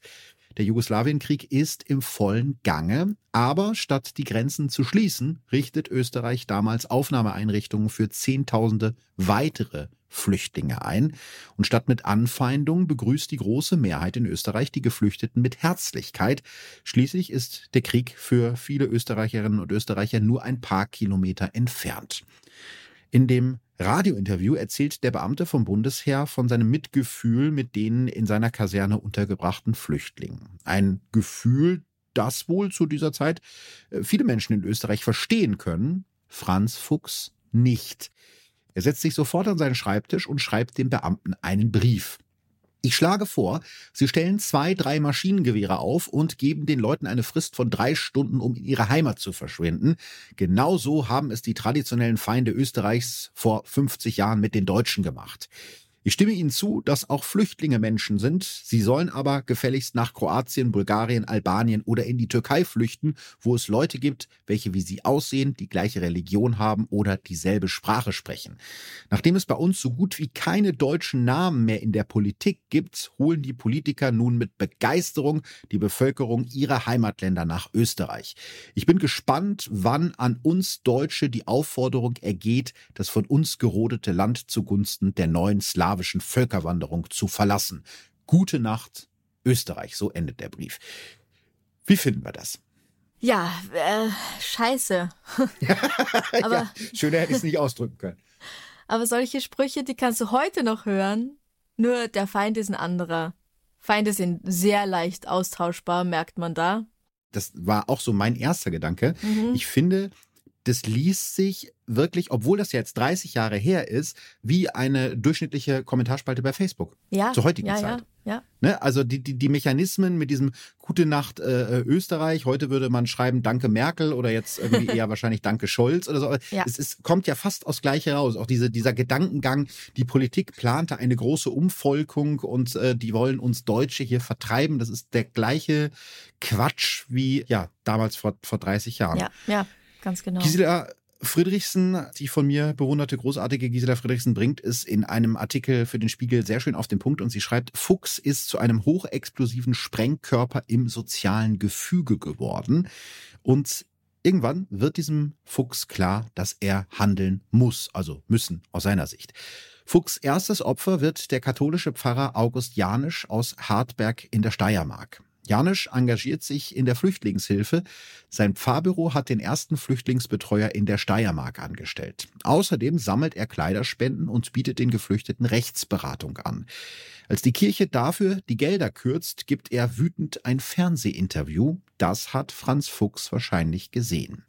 Der Jugoslawienkrieg ist im vollen Gange, aber statt die Grenzen zu schließen, richtet Österreich damals Aufnahmeeinrichtungen für Zehntausende weitere Flüchtlinge ein. Und statt mit Anfeindung begrüßt die große Mehrheit in Österreich die Geflüchteten mit Herzlichkeit. Schließlich ist der Krieg für viele Österreicherinnen und Österreicher nur ein paar Kilometer entfernt. In dem Radiointerview erzählt der Beamte vom Bundesheer von seinem Mitgefühl mit den in seiner Kaserne untergebrachten Flüchtlingen. Ein Gefühl, das wohl zu dieser Zeit äh, viele Menschen in Österreich verstehen können, Franz Fuchs nicht. Er setzt sich sofort an seinen Schreibtisch und schreibt dem Beamten einen Brief. Ich schlage vor, Sie stellen zwei, drei Maschinengewehre auf und geben den Leuten eine Frist von drei Stunden, um in ihre Heimat zu verschwinden. Genauso haben es die traditionellen Feinde Österreichs vor 50 Jahren mit den Deutschen gemacht. Ich stimme Ihnen zu, dass auch Flüchtlinge Menschen sind. Sie sollen aber gefälligst nach Kroatien, Bulgarien, Albanien oder in die Türkei flüchten, wo es Leute gibt, welche wie sie aussehen, die gleiche Religion haben oder dieselbe Sprache sprechen. Nachdem es bei uns so gut wie keine deutschen Namen mehr in der Politik gibt, holen die Politiker nun mit Begeisterung die Bevölkerung ihrer Heimatländer nach Österreich. Ich bin gespannt, wann an uns Deutsche die Aufforderung ergeht, das von uns gerodete Land zugunsten der neuen Slawen skandinavischen Völkerwanderung zu verlassen. Gute Nacht, Österreich, so endet der Brief. Wie finden wir das? Ja, äh, scheiße. aber, ja, schöner hätte ich es nicht ausdrücken können. Aber solche Sprüche, die kannst du heute noch hören. Nur der Feind ist ein anderer. Feinde sind sehr leicht austauschbar, merkt man da. Das war auch so mein erster Gedanke. Mhm. Ich finde, das liest sich wirklich, obwohl das jetzt 30 Jahre her ist, wie eine durchschnittliche Kommentarspalte bei Facebook. Ja. Zur heutigen ja, Zeit. Ja, ja. Ne? Also die, die, die Mechanismen mit diesem Gute Nacht äh, Österreich, heute würde man schreiben Danke Merkel oder jetzt irgendwie eher wahrscheinlich Danke Scholz oder so. Ja. Es ist, kommt ja fast aus gleich heraus. Auch diese, dieser Gedankengang, die Politik plante eine große Umvolkung und äh, die wollen uns Deutsche hier vertreiben. Das ist der gleiche Quatsch wie ja damals vor, vor 30 Jahren. Ja, ja. Ganz genau. Gisela, Friedrichsen, die von mir bewunderte großartige Gisela Friedrichsen, bringt es in einem Artikel für den Spiegel sehr schön auf den Punkt und sie schreibt, Fuchs ist zu einem hochexplosiven Sprengkörper im sozialen Gefüge geworden und Irgendwann wird diesem Fuchs klar, dass er handeln muss, also müssen aus seiner Sicht. Fuchs erstes Opfer wird der katholische Pfarrer August Janisch aus Hartberg in der Steiermark. Janisch engagiert sich in der Flüchtlingshilfe. Sein Pfarrbüro hat den ersten Flüchtlingsbetreuer in der Steiermark angestellt. Außerdem sammelt er Kleiderspenden und bietet den Geflüchteten Rechtsberatung an. Als die Kirche dafür die Gelder kürzt, gibt er wütend ein Fernsehinterview. Das hat Franz Fuchs wahrscheinlich gesehen.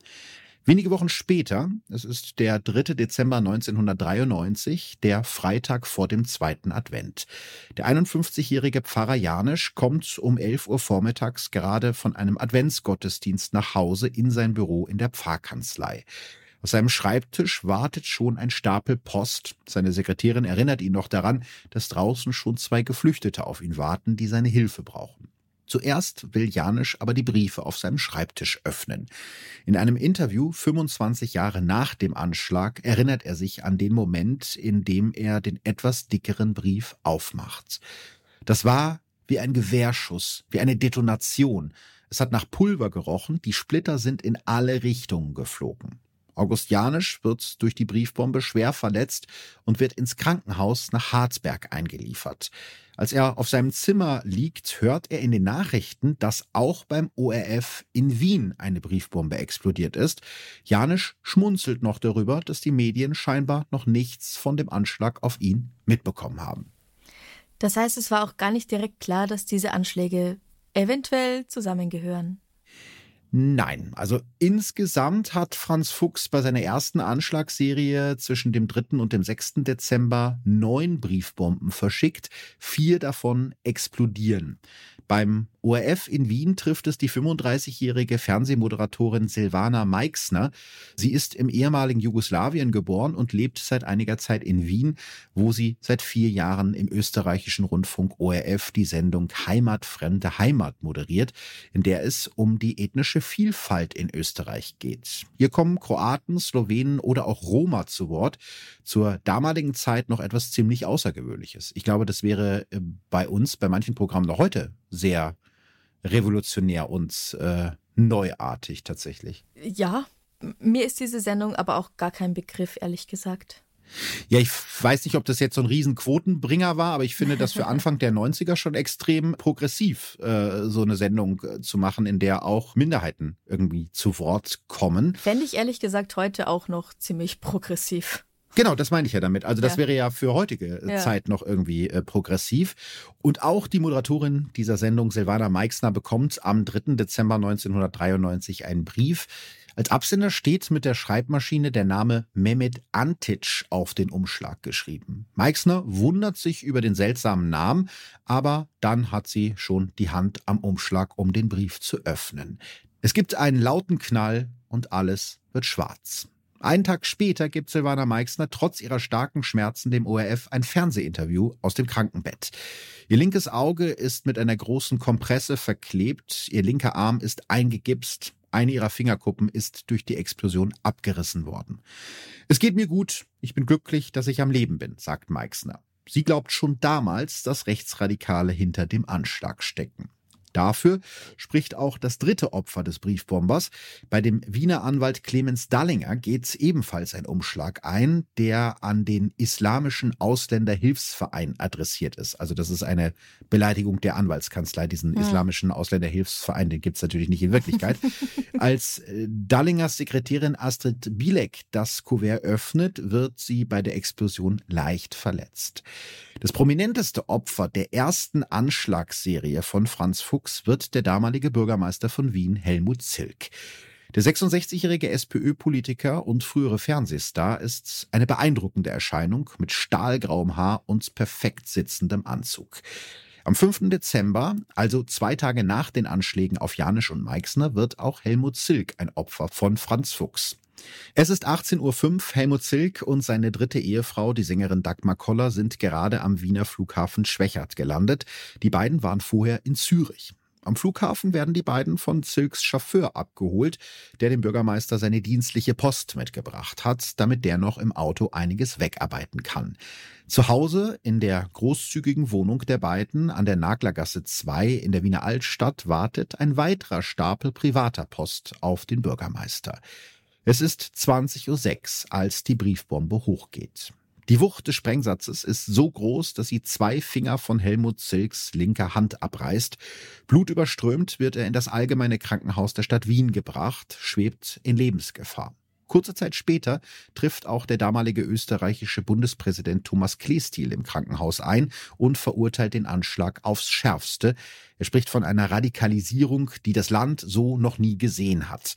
Wenige Wochen später, es ist der 3. Dezember 1993, der Freitag vor dem zweiten Advent. Der 51-jährige Pfarrer Janisch kommt um 11 Uhr vormittags gerade von einem Adventsgottesdienst nach Hause in sein Büro in der Pfarrkanzlei. Auf seinem Schreibtisch wartet schon ein Stapel Post. Seine Sekretärin erinnert ihn noch daran, dass draußen schon zwei Geflüchtete auf ihn warten, die seine Hilfe brauchen. Zuerst will Janisch aber die Briefe auf seinem Schreibtisch öffnen. In einem Interview 25 Jahre nach dem Anschlag erinnert er sich an den Moment, in dem er den etwas dickeren Brief aufmacht. Das war wie ein Gewehrschuss, wie eine Detonation. Es hat nach Pulver gerochen, die Splitter sind in alle Richtungen geflogen. August Janisch wird durch die Briefbombe schwer verletzt und wird ins Krankenhaus nach Harzberg eingeliefert. Als er auf seinem Zimmer liegt, hört er in den Nachrichten, dass auch beim ORF in Wien eine Briefbombe explodiert ist. Janisch schmunzelt noch darüber, dass die Medien scheinbar noch nichts von dem Anschlag auf ihn mitbekommen haben. Das heißt, es war auch gar nicht direkt klar, dass diese Anschläge eventuell zusammengehören. Nein, also insgesamt hat Franz Fuchs bei seiner ersten Anschlagsserie zwischen dem 3. und dem 6. Dezember neun Briefbomben verschickt. Vier davon explodieren. Beim ORF in Wien trifft es die 35-jährige Fernsehmoderatorin Silvana Meixner. Sie ist im ehemaligen Jugoslawien geboren und lebt seit einiger Zeit in Wien, wo sie seit vier Jahren im österreichischen Rundfunk ORF die Sendung Heimatfremde Heimat moderiert, in der es um die ethnische Vielfalt in Österreich geht. Hier kommen Kroaten, Slowenen oder auch Roma zu Wort. Zur damaligen Zeit noch etwas ziemlich Außergewöhnliches. Ich glaube, das wäre äh, bei uns, bei manchen Programmen noch heute sehr revolutionär und äh, neuartig tatsächlich. Ja, mir ist diese Sendung aber auch gar kein Begriff, ehrlich gesagt. Ja, ich weiß nicht, ob das jetzt so ein Riesenquotenbringer war, aber ich finde das für Anfang der 90er schon extrem progressiv, äh, so eine Sendung äh, zu machen, in der auch Minderheiten irgendwie zu Wort kommen. Fände ich ehrlich gesagt heute auch noch ziemlich progressiv. Genau, das meine ich ja damit. Also das ja. wäre ja für heutige äh, ja. Zeit noch irgendwie äh, progressiv. Und auch die Moderatorin dieser Sendung, Silvana Meixner, bekommt am 3. Dezember 1993 einen Brief. Als Absender steht mit der Schreibmaschine der Name Mehmet Antic auf den Umschlag geschrieben. Meixner wundert sich über den seltsamen Namen, aber dann hat sie schon die Hand am Umschlag, um den Brief zu öffnen. Es gibt einen lauten Knall und alles wird schwarz. Einen Tag später gibt Silvana Meixner trotz ihrer starken Schmerzen dem ORF ein Fernsehinterview aus dem Krankenbett. Ihr linkes Auge ist mit einer großen Kompresse verklebt, ihr linker Arm ist eingegipst, eine ihrer Fingerkuppen ist durch die Explosion abgerissen worden. Es geht mir gut, ich bin glücklich, dass ich am Leben bin, sagt Meixner. Sie glaubt schon damals, dass Rechtsradikale hinter dem Anschlag stecken. Dafür spricht auch das dritte Opfer des Briefbombers. Bei dem Wiener Anwalt Clemens Dallinger geht ebenfalls ein Umschlag ein, der an den Islamischen Ausländerhilfsverein adressiert ist. Also das ist eine Beleidigung der Anwaltskanzlei. Diesen ja. Islamischen Ausländerhilfsverein, den gibt es natürlich nicht in Wirklichkeit. Als äh, Dallingers Sekretärin Astrid Bielek das Kuvert öffnet, wird sie bei der Explosion leicht verletzt. Das prominenteste Opfer der ersten Anschlagsserie von Franz Fuchs wird der damalige Bürgermeister von Wien, Helmut Zilk. Der 66-jährige SPÖ-Politiker und frühere Fernsehstar ist eine beeindruckende Erscheinung mit stahlgrauem Haar und perfekt sitzendem Anzug. Am 5. Dezember, also zwei Tage nach den Anschlägen auf Janisch und Meixner, wird auch Helmut Zilk ein Opfer von Franz Fuchs. Es ist 18.05 Uhr. Helmut Zilk und seine dritte Ehefrau, die Sängerin Dagmar Koller, sind gerade am Wiener Flughafen Schwächert gelandet. Die beiden waren vorher in Zürich. Am Flughafen werden die beiden von Zilks Chauffeur abgeholt, der dem Bürgermeister seine dienstliche Post mitgebracht hat, damit der noch im Auto einiges wegarbeiten kann. Zu Hause in der großzügigen Wohnung der beiden an der Naglergasse 2 in der Wiener Altstadt wartet ein weiterer Stapel privater Post auf den Bürgermeister. Es ist 20.06 Uhr, als die Briefbombe hochgeht. Die Wucht des Sprengsatzes ist so groß, dass sie zwei Finger von Helmut Zilks linker Hand abreißt. Blutüberströmt wird er in das allgemeine Krankenhaus der Stadt Wien gebracht, schwebt in Lebensgefahr. Kurze Zeit später trifft auch der damalige österreichische Bundespräsident Thomas Klestil im Krankenhaus ein und verurteilt den Anschlag aufs Schärfste. Er spricht von einer Radikalisierung, die das Land so noch nie gesehen hat.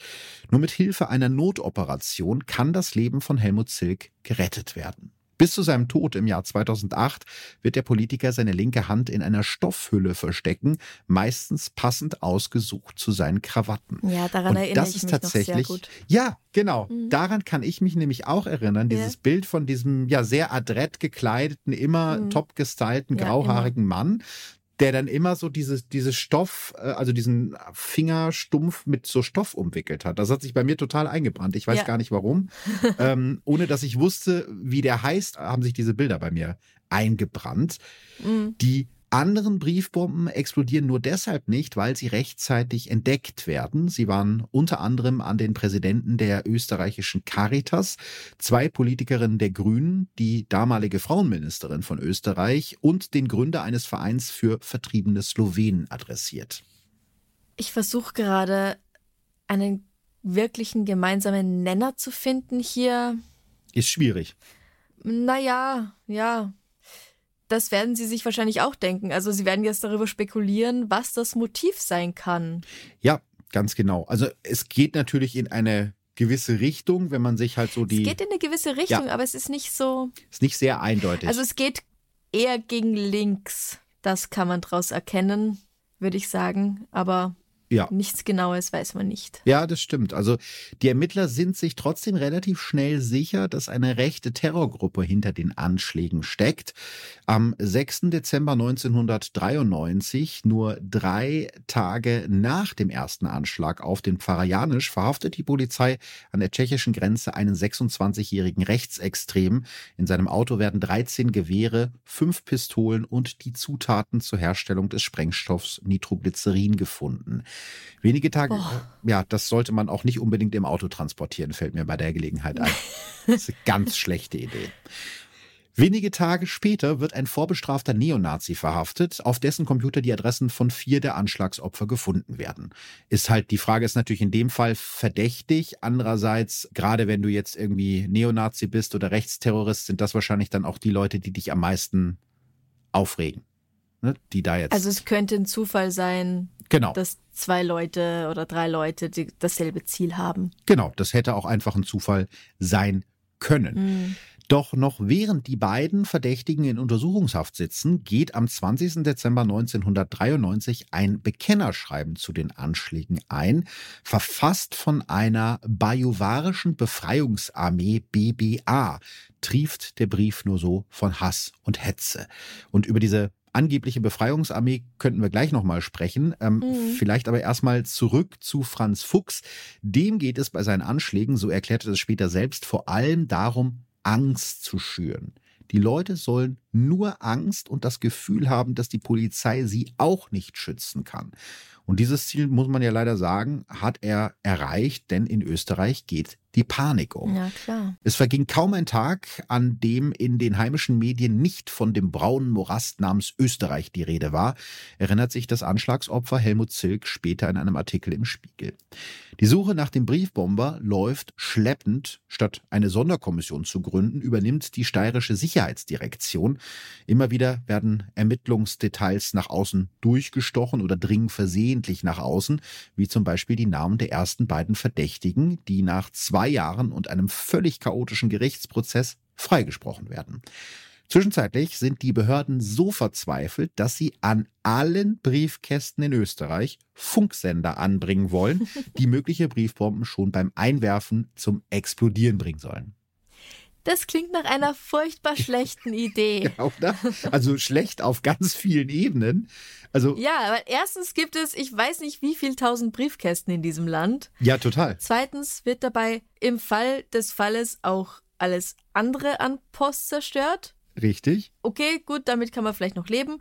Nur mit Hilfe einer Notoperation kann das Leben von Helmut Zilk gerettet werden. Bis zu seinem Tod im Jahr 2008 wird der Politiker seine linke Hand in einer Stoffhülle verstecken, meistens passend ausgesucht zu seinen Krawatten. Ja, daran Und erinnere das ich ist mich tatsächlich, noch sehr gut. Ja, genau. Mhm. Daran kann ich mich nämlich auch erinnern. Dieses Ja. Bild von diesem ja sehr adrett gekleideten, immer Mhm. top gestylten, Ja, grauhaarigen Mann. Der dann immer so dieses, dieses Stoff, äh, also diesen Fingerstumpf mit so Stoff umwickelt hat. Das hat sich bei mir total eingebrannt. Ich weiß Ja. gar nicht warum. ähm, ohne dass ich wusste, wie der heißt, haben sich diese Bilder bei mir eingebrannt. Mhm. Die anderen Briefbomben explodieren nur deshalb nicht, weil sie rechtzeitig entdeckt werden. Sie waren unter anderem an den Präsidenten der österreichischen Caritas, zwei Politikerinnen der Grünen, die damalige Frauenministerin von Österreich und den Gründer eines Vereins für vertriebene Slowenen adressiert. Ich versuche gerade einen wirklichen gemeinsamen Nenner zu finden hier. Ist schwierig. Naja, ja. Das werden Sie sich wahrscheinlich auch denken. Also Sie werden jetzt darüber spekulieren, was das Motiv sein kann. Ja, ganz genau. Also es geht natürlich in eine gewisse Richtung, wenn man sich halt so die es geht in eine gewisse Richtung, aber es ist nicht so. ist nicht sehr eindeutig. Also es geht eher gegen links. Das kann man draus erkennen, würde ich sagen. Aber ja. nichts Genaues weiß man nicht. Ja, das stimmt. Also die Ermittler sind sich trotzdem relativ schnell sicher, dass eine rechte Terrorgruppe hinter den Anschlägen steckt. Am 6. Dezember 1993, nur drei Tage nach dem ersten Anschlag auf den Pfarrer Janisch, verhaftet die Polizei an der tschechischen Grenze einen 26-jährigen Rechtsextremen. In seinem Auto werden 13 Gewehre, fünf Pistolen und die Zutaten zur Herstellung des Sprengstoffs Nitroglycerin gefunden. Wenige Tage, Boah. ja, das sollte man auch nicht unbedingt im Auto transportieren, fällt mir bei der Gelegenheit ein. Das ist eine ganz schlechte Idee. Wenige Tage später wird ein vorbestrafter Neonazi verhaftet, auf dessen Computer die Adressen von vier der Anschlagsopfer gefunden werden. Ist halt, die Frage ist natürlich in dem Fall verdächtig. Andererseits, gerade wenn du jetzt irgendwie Neonazi bist oder Rechtsterrorist, sind das wahrscheinlich dann auch die Leute, die dich am meisten aufregen. Ne? Die da jetzt. Also es könnte ein Zufall sein, genau. dass zwei Leute oder drei Leute die dasselbe Ziel haben. Genau, das hätte auch einfach ein Zufall sein können. Mhm. Doch noch während die beiden Verdächtigen in Untersuchungshaft sitzen, geht am 20. Dezember 1993 ein Bekennerschreiben zu den Anschlägen ein, verfasst von einer bajuwarischen Befreiungsarmee BBA, trieft der Brief nur so von Hass und Hetze. Und über diese angebliche Befreiungsarmee könnten wir gleich nochmal sprechen. Ähm, Mhm. Vielleicht aber erstmal zurück zu Franz Fuchs. Dem geht es bei seinen Anschlägen, so erklärte es später selbst, vor allem darum, Angst zu schüren. Die Leute sollen nur Angst und das Gefühl haben, dass die Polizei sie auch nicht schützen kann. Und dieses Ziel, muss man ja leider sagen, hat er erreicht, denn in Österreich geht die Panik um. Ja, klar. Es verging kaum ein Tag, an dem in den heimischen Medien nicht von dem braunen Morast namens Österreich die Rede war, erinnert sich das Anschlagsopfer Helmut Zilk später in einem Artikel im Spiegel. Die Suche nach dem Briefbomber läuft schleppend. Statt eine Sonderkommission zu gründen, übernimmt die steirische Sicherheitsdirektion. Immer wieder werden Ermittlungsdetails nach außen durchgestochen oder dringen versehentlich nach außen, wie zum Beispiel die Namen der ersten beiden Verdächtigen, die nach zwei Jahren und einem völlig chaotischen Gerichtsprozess freigesprochen werden. Zwischenzeitlich sind die Behörden so verzweifelt, dass sie an allen Briefkästen in Österreich Funksender anbringen wollen, die mögliche Briefbomben schon beim Einwerfen zum Explodieren bringen sollen. Das klingt nach einer furchtbar schlechten Idee. ja, oder? Also schlecht auf ganz vielen Ebenen. Also ja, aber erstens gibt es, ich weiß nicht, wie viel tausend Briefkästen in diesem Land. Ja, total. Zweitens wird dabei im Fall des Falles auch alles andere an Post zerstört. Richtig. Okay, gut, damit kann man vielleicht noch leben.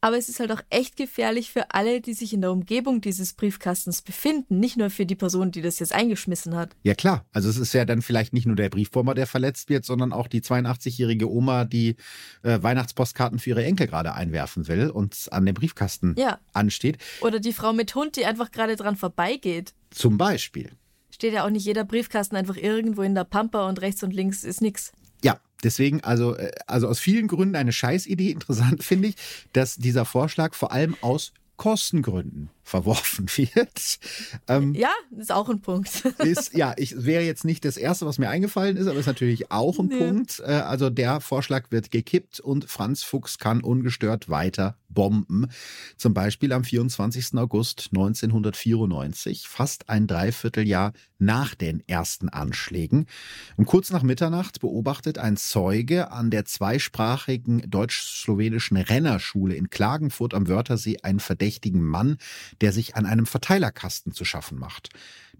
Aber es ist halt auch echt gefährlich für alle, die sich in der Umgebung dieses Briefkastens befinden, nicht nur für die Person, die das jetzt eingeschmissen hat. Ja klar, also es ist ja dann vielleicht nicht nur der Briefbomber, der verletzt wird, sondern auch die 82-jährige Oma, die äh, Weihnachtspostkarten für ihre Enkel gerade einwerfen will und an dem Briefkasten ja. ansteht. Oder die Frau mit Hund, die einfach gerade dran vorbeigeht. Zum Beispiel. Steht ja auch nicht jeder Briefkasten einfach irgendwo in der Pampa und rechts und links ist nichts. Deswegen, also, äh, also aus vielen Gründen eine Scheißidee. Interessant finde ich, dass dieser Vorschlag vor allem aus Kostengründen verworfen wird. Ähm, ja, ist auch ein Punkt. ist, ja, ich wäre jetzt nicht das Erste, was mir eingefallen ist, aber ist natürlich auch ein nee. Punkt. Äh, also der Vorschlag wird gekippt und Franz Fuchs kann ungestört weiter bomben. Zum Beispiel am 24. August 1994, fast ein Dreivierteljahr nach den ersten Anschlägen. Und kurz nach Mitternacht beobachtet ein Zeuge an der zweisprachigen deutsch-slowenischen Rennerschule in Klagenfurt am Wörthersee einen verdächtigen Mann, der sich an einem Verteilerkasten zu schaffen macht.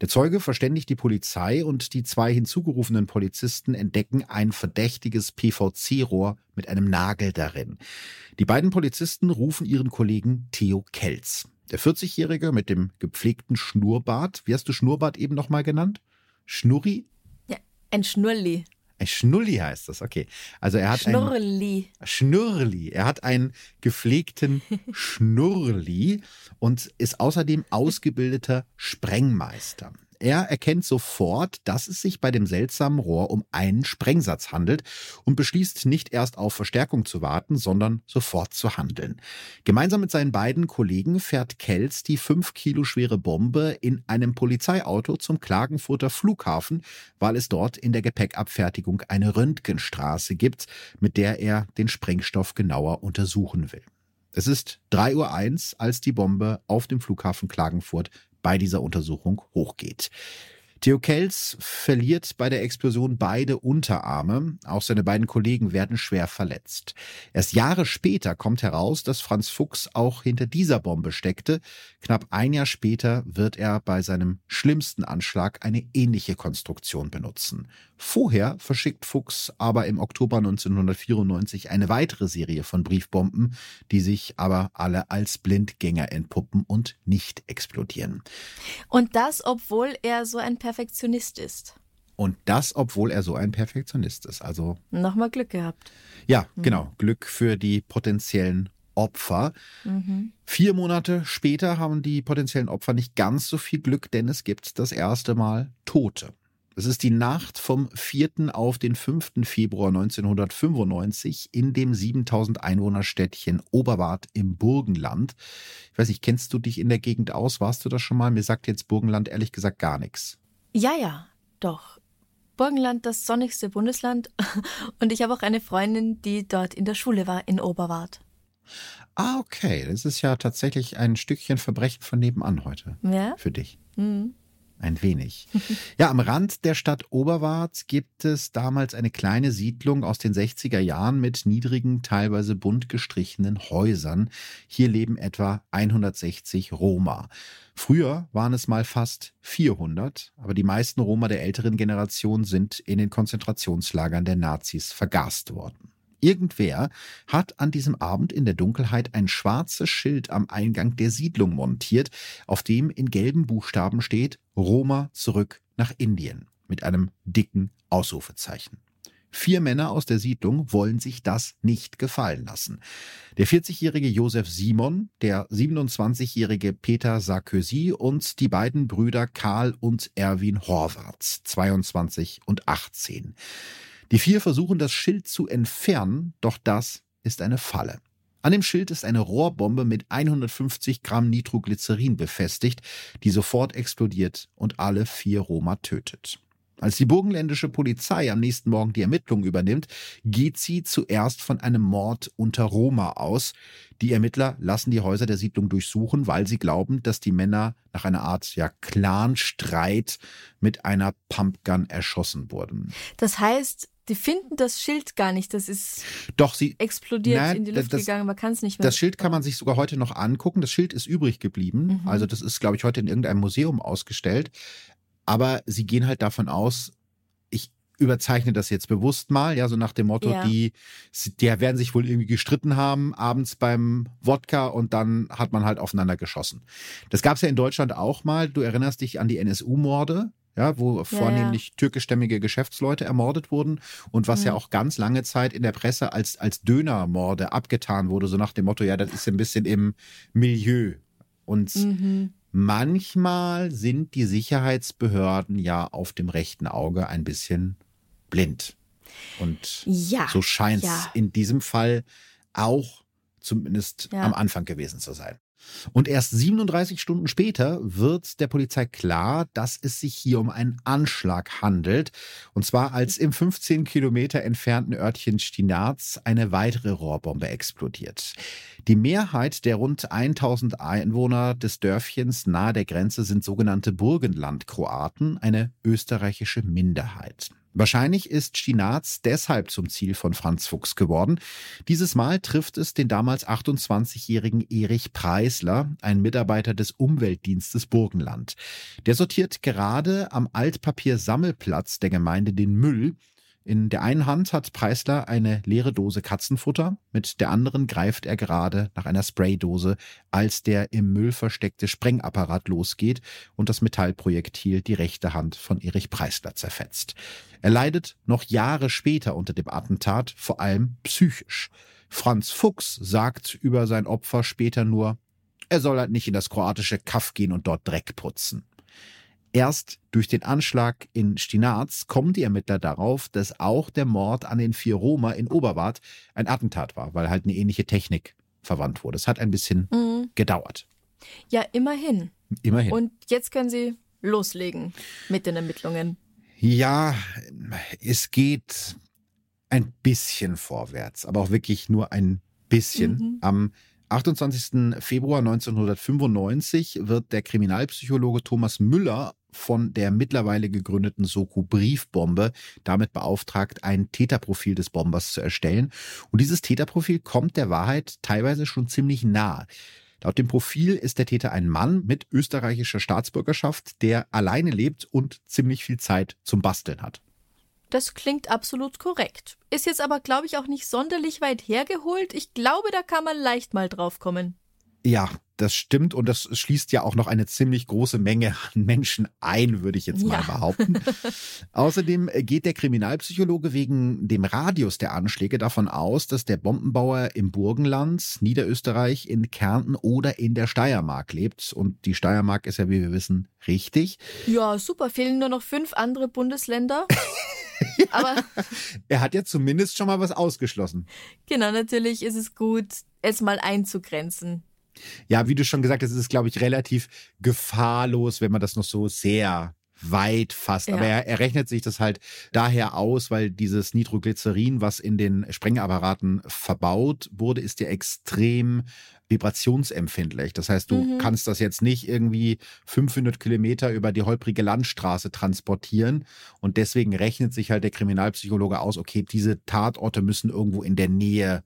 Der Zeuge verständigt die Polizei und die zwei hinzugerufenen Polizisten entdecken ein verdächtiges PVC-Rohr mit einem Nagel darin. Die beiden Polizisten rufen ihren Kollegen Theo Kelz. Der 40-Jährige mit dem gepflegten Schnurrbart, wie hast du Schnurrbart eben nochmal genannt? Schnurri? Ja, ein Schnurli. Ein Schnulli heißt das, okay. Also er hat Schnurli. Ein, Schnurli. Er hat einen gepflegten Schnurli und ist außerdem ausgebildeter Sprengmeister. Er erkennt sofort, dass es sich bei dem seltsamen Rohr um einen Sprengsatz handelt und beschließt nicht erst auf Verstärkung zu warten, sondern sofort zu handeln. Gemeinsam mit seinen beiden Kollegen fährt Kelz die fünf Kilo schwere Bombe in einem Polizeiauto zum Klagenfurter Flughafen, weil es dort in der Gepäckabfertigung eine Röntgenstraße gibt, mit der er den Sprengstoff genauer untersuchen will. Es ist 3.01 Uhr, als die Bombe auf dem Flughafen Klagenfurt bei dieser Untersuchung hochgeht. Theo Kels verliert bei der Explosion beide Unterarme. Auch seine beiden Kollegen werden schwer verletzt. Erst Jahre später kommt heraus, dass Franz Fuchs auch hinter dieser Bombe steckte. Knapp ein Jahr später wird er bei seinem schlimmsten Anschlag eine ähnliche Konstruktion benutzen. Vorher verschickt Fuchs aber im Oktober 1994 eine weitere Serie von Briefbomben, die sich aber alle als Blindgänger entpuppen und nicht explodieren. Und das, obwohl er so ein Perfektionist ist. Und das, obwohl er so ein Perfektionist ist. Also. Nochmal Glück gehabt. Ja, mhm. genau. Glück für die potenziellen Opfer. Mhm. Vier Monate später haben die potenziellen Opfer nicht ganz so viel Glück, denn es gibt das erste Mal Tote. Es ist die Nacht vom 4. auf den 5. Februar 1995 in dem 7000 Einwohnerstädtchen Oberwart im Burgenland. Ich weiß nicht, kennst du dich in der Gegend aus? Warst du das schon mal? Mir sagt jetzt Burgenland ehrlich gesagt gar nichts. Ja, ja, doch. Burgenland, das sonnigste Bundesland. Und ich habe auch eine Freundin, die dort in der Schule war, in Oberwart. Ah, okay. Das ist ja tatsächlich ein Stückchen Verbrechen von nebenan heute. Ja. Für dich. Mhm. Ein wenig. Ja, am Rand der Stadt Oberwart gibt es damals eine kleine Siedlung aus den 60er Jahren mit niedrigen, teilweise bunt gestrichenen Häusern. Hier leben etwa 160 Roma. Früher waren es mal fast 400, aber die meisten Roma der älteren Generation sind in den Konzentrationslagern der Nazis vergast worden. Irgendwer hat an diesem Abend in der Dunkelheit ein schwarzes Schild am Eingang der Siedlung montiert, auf dem in gelben Buchstaben steht Roma zurück nach Indien mit einem dicken Ausrufezeichen. Vier Männer aus der Siedlung wollen sich das nicht gefallen lassen. Der 40-jährige Josef Simon, der 27-jährige Peter Sarkozy und die beiden Brüder Karl und Erwin Horvath, 22 und 18. Die vier versuchen das Schild zu entfernen, doch das ist eine Falle. An dem Schild ist eine Rohrbombe mit 150 Gramm Nitroglycerin befestigt, die sofort explodiert und alle vier Roma tötet. Als die burgenländische Polizei am nächsten Morgen die Ermittlungen übernimmt, geht sie zuerst von einem Mord unter Roma aus. Die Ermittler lassen die Häuser der Siedlung durchsuchen, weil sie glauben, dass die Männer nach einer Art ja, Clanstreit mit einer Pumpgun erschossen wurden. Das heißt, die finden das Schild gar nicht. Das ist Doch sie explodiert Nein, in die Luft das- gegangen. Man kann es nicht mehr. Das Schild kann man sich sogar heute noch angucken. Das Schild ist übrig geblieben. Mhm. Also das ist, glaube ich, heute in irgendeinem Museum ausgestellt. Aber sie gehen halt davon aus, ich überzeichne das jetzt bewusst mal, ja, so nach dem Motto, Ja. die, die werden sich wohl irgendwie gestritten haben abends beim Wodka und dann hat man halt aufeinander geschossen. Das gab es ja in Deutschland auch mal. Du erinnerst dich an die NSU-Morde. Ja, wo vornehmlich türkischstämmige Geschäftsleute ermordet wurden und was ja Mhm. auch ganz lange Zeit in der Presse als, als Dönermorde abgetan wurde, so nach dem Motto, ja, das ist ein bisschen im Milieu. Und Mhm. Manchmal sind die Sicherheitsbehörden ja auf dem rechten Auge ein bisschen blind. Und Ja. so scheint es ja. in diesem Fall auch zumindest Ja. am Anfang gewesen zu sein. Und erst 37 Stunden später wird der Polizei klar, dass es sich hier um einen Anschlag handelt. Und zwar als im 15 Kilometer entfernten Örtchen Stinaz eine weitere Rohrbombe explodiert. Die Mehrheit der rund 1000 Einwohner des Dörfchens nahe der Grenze sind sogenannte Burgenland-Kroaten, eine österreichische Minderheit. Wahrscheinlich ist Stinaz deshalb zum Ziel von Franz Fuchs geworden. Dieses Mal trifft es den damals 28-jährigen Erich Preisler, ein Mitarbeiter des Umweltdienstes Burgenland. Der sortiert gerade am Altpapiersammelplatz der Gemeinde den Müll. In der einen Hand hat Preisler eine leere Dose Katzenfutter, mit der anderen greift er gerade nach einer Spraydose, als der im Müll versteckte Sprengapparat losgeht und das Metallprojektil die rechte Hand von Erich Preisler zerfetzt. Er leidet noch Jahre später unter dem Attentat, vor allem psychisch. Franz Fuchs sagt über sein Opfer später nur, er soll halt nicht in das kroatische Kaff gehen und dort Dreck putzen. Erst durch den Anschlag in Stinaz kommen die Ermittler darauf, dass auch der Mord an den vier Roma in Oberwart ein Attentat war, weil halt eine ähnliche Technik verwandt wurde. Es hat ein bisschen Mhm. gedauert. Ja, immerhin. Immerhin. Und jetzt können Sie loslegen mit den Ermittlungen. Ja, es geht ein bisschen vorwärts, aber auch wirklich nur ein bisschen. Mhm. Am 28. Februar 1995 wird der Kriminalpsychologe Thomas Müller von der mittlerweile gegründeten Soko Briefbombe damit beauftragt, ein Täterprofil des Bombers zu erstellen. Und dieses Täterprofil kommt der Wahrheit teilweise schon ziemlich nah. Laut dem Profil ist der Täter ein Mann mit österreichischer Staatsbürgerschaft, der alleine lebt und ziemlich viel Zeit zum Basteln hat. Das klingt absolut korrekt. Ist jetzt aber, glaube ich, auch nicht sonderlich weit hergeholt. Ich glaube, da kann man leicht mal drauf kommen. Ja, das stimmt und das schließt ja auch noch eine ziemlich große Menge an Menschen ein, würde ich jetzt mal Ja. behaupten. Außerdem geht der Kriminalpsychologe wegen dem Radius der Anschläge davon aus, dass der Bombenbauer im Burgenland, Niederösterreich, in Kärnten oder in der Steiermark lebt. Und die Steiermark ist ja, wie wir wissen, richtig. Ja, super. Fehlen nur noch fünf andere Bundesländer. Aber Er hat ja zumindest schon mal was ausgeschlossen. genau, natürlich ist es gut, es mal einzugrenzen. Ja, wie du schon gesagt hast, ist es, glaube ich, relativ gefahrlos, wenn man das noch so sehr weit fasst. Ja. Aber er, er rechnet sich das halt daher aus, weil dieses Nitroglycerin, was in den Sprengapparaten verbaut wurde, ist ja extrem vibrationsempfindlich. Das heißt, du Mhm. kannst das jetzt nicht irgendwie 500 Kilometer über die holprige Landstraße transportieren. Und deswegen rechnet sich halt der Kriminalpsychologe aus, okay, diese Tatorte müssen irgendwo in der Nähe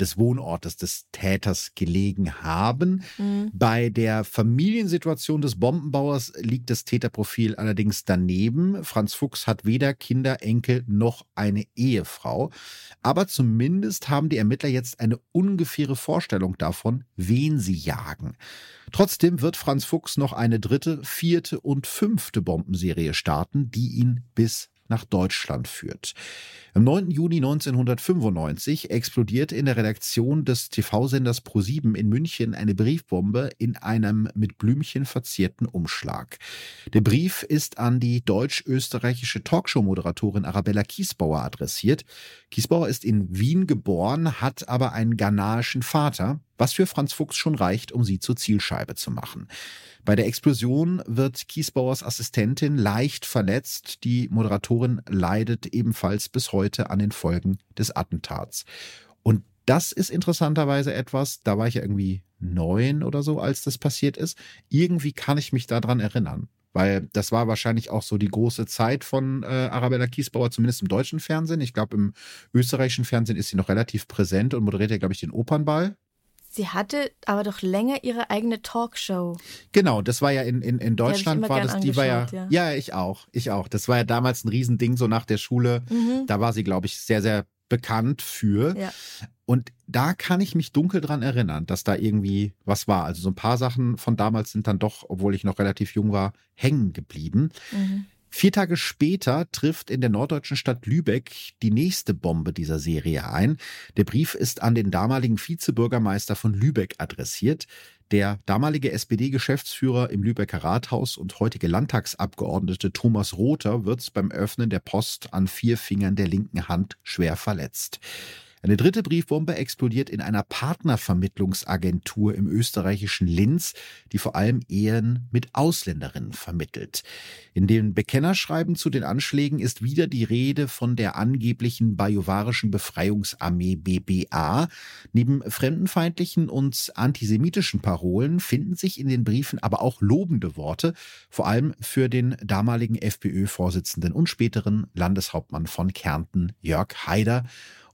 des Wohnortes des Täters gelegen haben. Mhm. Bei der Familiensituation des Bombenbauers liegt das Täterprofil allerdings daneben. Franz Fuchs hat weder Kinder, Enkel noch eine Ehefrau. Aber zumindest haben die Ermittler jetzt eine ungefähre Vorstellung davon, wen sie jagen. Trotzdem wird Franz Fuchs noch eine dritte, vierte und fünfte Bombenserie starten, die ihn bis nach Deutschland führt. Am 9. Juni 1995 explodiert in der Redaktion des TV-Senders Pro7 in München eine Briefbombe in einem mit Blümchen verzierten Umschlag. Der Brief ist an die deutsch-österreichische Talkshow-Moderatorin Arabella Kiesbauer adressiert. Kiesbauer ist in Wien geboren, hat aber einen ghanaischen Vater, was für Franz Fuchs schon reicht, um sie zur Zielscheibe zu machen. Bei der Explosion wird Kiesbauers Assistentin leicht verletzt. Die Moderatorin leidet ebenfalls bis heute an den Folgen des Attentats. Und das ist interessanterweise etwas, da war ich ja irgendwie neun oder so, als das passiert ist. Irgendwie kann ich mich daran erinnern. Weil das war wahrscheinlich auch so die große Zeit von äh, Arabella Kiesbauer, zumindest im deutschen Fernsehen. Ich glaube, im österreichischen Fernsehen ist sie noch relativ präsent und moderiert ja, glaube ich, den Opernball. Sie hatte aber doch länger ihre eigene Talkshow. Genau, das war ja in, in, in Deutschland war das, die war ja, ja, ja, ich auch, ich auch. Das war ja damals ein Riesending, so nach der Schule. Mhm. Da war sie, glaube ich, sehr, sehr bekannt für. Ja. Und da kann ich mich dunkel dran erinnern, dass da irgendwie was war. Also so ein paar Sachen von damals sind dann doch, obwohl ich noch relativ jung war, hängen geblieben. Mhm. Vier Tage später trifft in der norddeutschen Stadt Lübeck die nächste Bombe dieser Serie ein. Der Brief ist an den damaligen Vizebürgermeister von Lübeck adressiert. Der damalige SPD-Geschäftsführer im Lübecker Rathaus und heutige Landtagsabgeordnete Thomas Rother wird beim Öffnen der Post an vier Fingern der linken Hand schwer verletzt. Eine dritte Briefbombe explodiert in einer Partnervermittlungsagentur im österreichischen Linz, die vor allem Ehen mit Ausländerinnen vermittelt. In den Bekennerschreiben zu den Anschlägen ist wieder die Rede von der angeblichen bajuwarischen Befreiungsarmee BBA. Neben fremdenfeindlichen und antisemitischen Parolen finden sich in den Briefen aber auch lobende Worte, vor allem für den damaligen FPÖ-Vorsitzenden und späteren Landeshauptmann von Kärnten, Jörg Haider.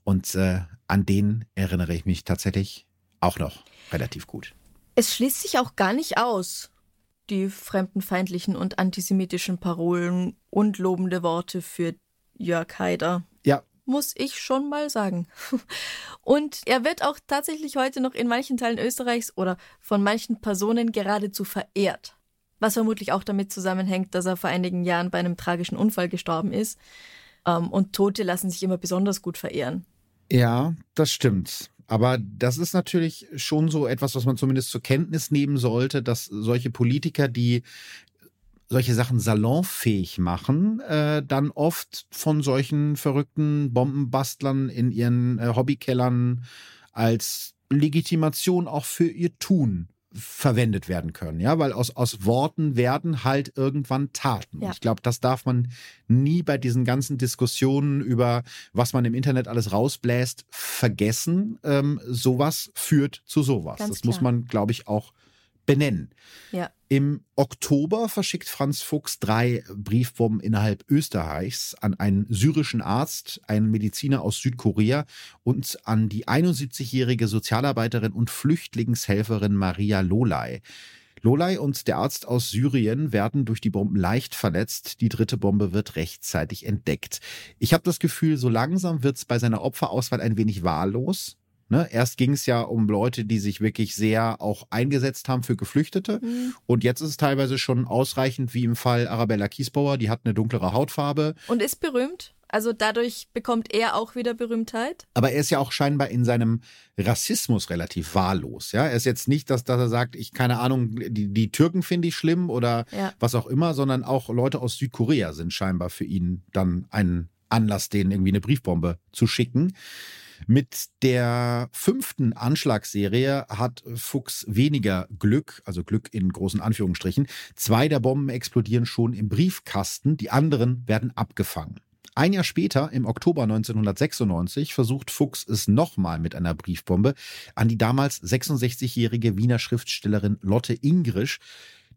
Und äh, an den erinnere ich mich tatsächlich auch noch relativ gut. Es schließt sich auch gar nicht aus, die fremdenfeindlichen und antisemitischen Parolen und lobende Worte für Jörg Haider. Ja. Muss ich schon mal sagen. Und er wird auch tatsächlich heute noch in manchen Teilen Österreichs oder von manchen Personen geradezu verehrt. Was vermutlich auch damit zusammenhängt, dass er vor einigen Jahren bei einem tragischen Unfall gestorben ist. Ähm, und Tote lassen sich immer besonders gut verehren. Ja, das stimmt. Aber das ist natürlich schon so etwas, was man zumindest zur Kenntnis nehmen sollte, dass solche Politiker, die solche Sachen salonfähig machen, äh, dann oft von solchen verrückten Bombenbastlern in ihren äh, Hobbykellern als Legitimation auch für ihr Tun verwendet werden können, ja, weil aus, aus Worten werden halt irgendwann Taten. Ja. Ich glaube, das darf man nie bei diesen ganzen Diskussionen über, was man im Internet alles rausbläst, vergessen. Ähm, sowas führt zu sowas. Ganz das klar. muss man, glaube ich, auch benennen. Ja. Im Oktober verschickt Franz Fuchs drei Briefbomben innerhalb Österreichs an einen syrischen Arzt, einen Mediziner aus Südkorea und an die 71-jährige Sozialarbeiterin und Flüchtlingshelferin Maria Lolai. Lolai und der Arzt aus Syrien werden durch die Bomben leicht verletzt. Die dritte Bombe wird rechtzeitig entdeckt. Ich habe das Gefühl, so langsam wird es bei seiner Opferauswahl ein wenig wahllos. Ne? Erst ging es ja um Leute, die sich wirklich sehr auch eingesetzt haben für Geflüchtete. Mhm. Und jetzt ist es teilweise schon ausreichend, wie im Fall Arabella Kiesbauer, die hat eine dunklere Hautfarbe. Und ist berühmt. Also dadurch bekommt er auch wieder Berühmtheit. Aber er ist ja auch scheinbar in seinem Rassismus relativ wahllos. Ja, er ist jetzt nicht, dass, dass er sagt, ich keine Ahnung, die, die Türken finde ich schlimm oder ja. was auch immer, sondern auch Leute aus Südkorea sind scheinbar für ihn dann ein Anlass, denen irgendwie eine Briefbombe zu schicken. Mit der fünften Anschlagsserie hat Fuchs weniger Glück, also Glück in großen Anführungsstrichen. Zwei der Bomben explodieren schon im Briefkasten, die anderen werden abgefangen. Ein Jahr später, im Oktober 1996, versucht Fuchs es nochmal mit einer Briefbombe an die damals 66-jährige Wiener Schriftstellerin Lotte Ingrisch,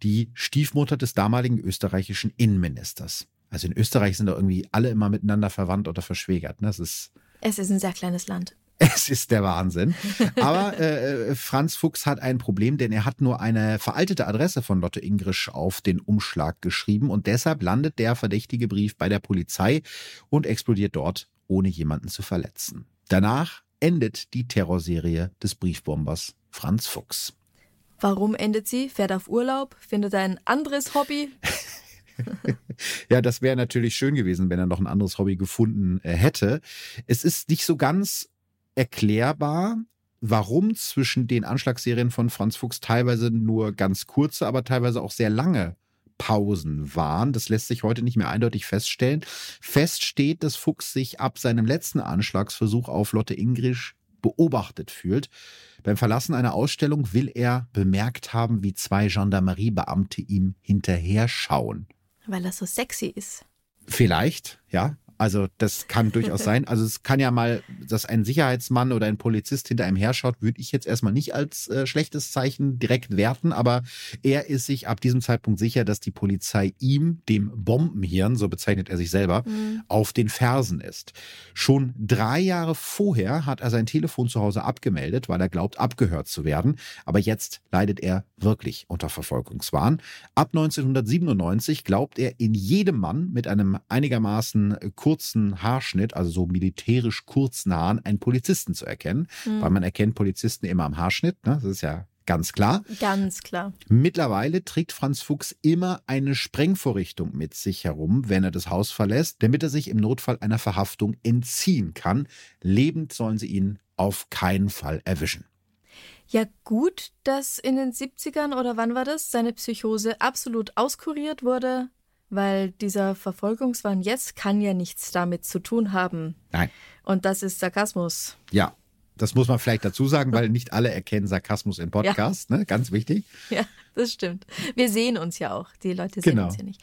die Stiefmutter des damaligen österreichischen Innenministers. Also in Österreich sind da irgendwie alle immer miteinander verwandt oder verschwägert. Ne? Das ist es ist ein sehr kleines Land. Es ist der Wahnsinn. Aber äh, äh, Franz Fuchs hat ein Problem, denn er hat nur eine veraltete Adresse von Lotte Ingrisch auf den Umschlag geschrieben und deshalb landet der verdächtige Brief bei der Polizei und explodiert dort, ohne jemanden zu verletzen. Danach endet die Terrorserie des Briefbombers Franz Warum endet sie? Fährt auf Urlaub? Findet ein anderes Hobby? Ja, das wäre natürlich schön gewesen, wenn er noch ein anderes Hobby gefunden äh, hätte. Es ist nicht so ganz erklärbar, warum zwischen den Anschlagsserien von Franz Fuchs teilweise nur ganz kurze, aber teilweise auch sehr lange Pausen waren. Das lässt sich heute nicht mehr eindeutig feststellen. Fest steht, dass Fuchs sich ab seinem letzten Anschlagsversuch auf Lotte Ingrisch beobachtet fühlt. Beim Verlassen einer Ausstellung will er bemerkt haben, wie zwei Gendarmeriebeamte ihm hinterher schauen. Weil er so sexy ist. Vielleicht, ja. Also das kann durchaus sein. Also es kann ja mal, dass ein Sicherheitsmann oder ein Polizist hinter einem herschaut, würde ich jetzt erstmal nicht als äh, schlechtes Zeichen direkt werten, aber er ist sich ab diesem Zeitpunkt sicher, dass die Polizei ihm, dem Bombenhirn, so bezeichnet er sich selber, mhm. auf den Fersen ist. Schon drei Jahre vorher hat er sein Telefon zu Hause abgemeldet, weil er glaubt, abgehört zu werden. Aber jetzt leidet er wirklich unter Verfolgungswahn. Ab 1997 glaubt er in jedem Mann mit einem einigermaßen kurzen Haarschnitt, also so militärisch kurzen Haaren, einen Polizisten zu erkennen, mhm. weil man erkennt Polizisten immer am Haarschnitt, ne? das ist ja Ganz klar. Ganz klar. Mittlerweile trägt Franz Fuchs immer eine Sprengvorrichtung mit sich herum, wenn er das Haus verlässt, damit er sich im Notfall einer Verhaftung entziehen kann. Lebend sollen sie ihn auf keinen Fall erwischen. Ja, gut, dass in den 70ern oder wann war das, seine Psychose absolut auskuriert wurde weil dieser Verfolgungswahn jetzt kann ja nichts damit zu tun haben. Nein. Und das ist Sarkasmus. Ja, das muss man vielleicht dazu sagen, weil nicht alle erkennen Sarkasmus im Podcast, ja. ne? Ganz wichtig. Ja, das stimmt. Wir sehen uns ja auch. Die Leute sehen genau. uns ja nicht.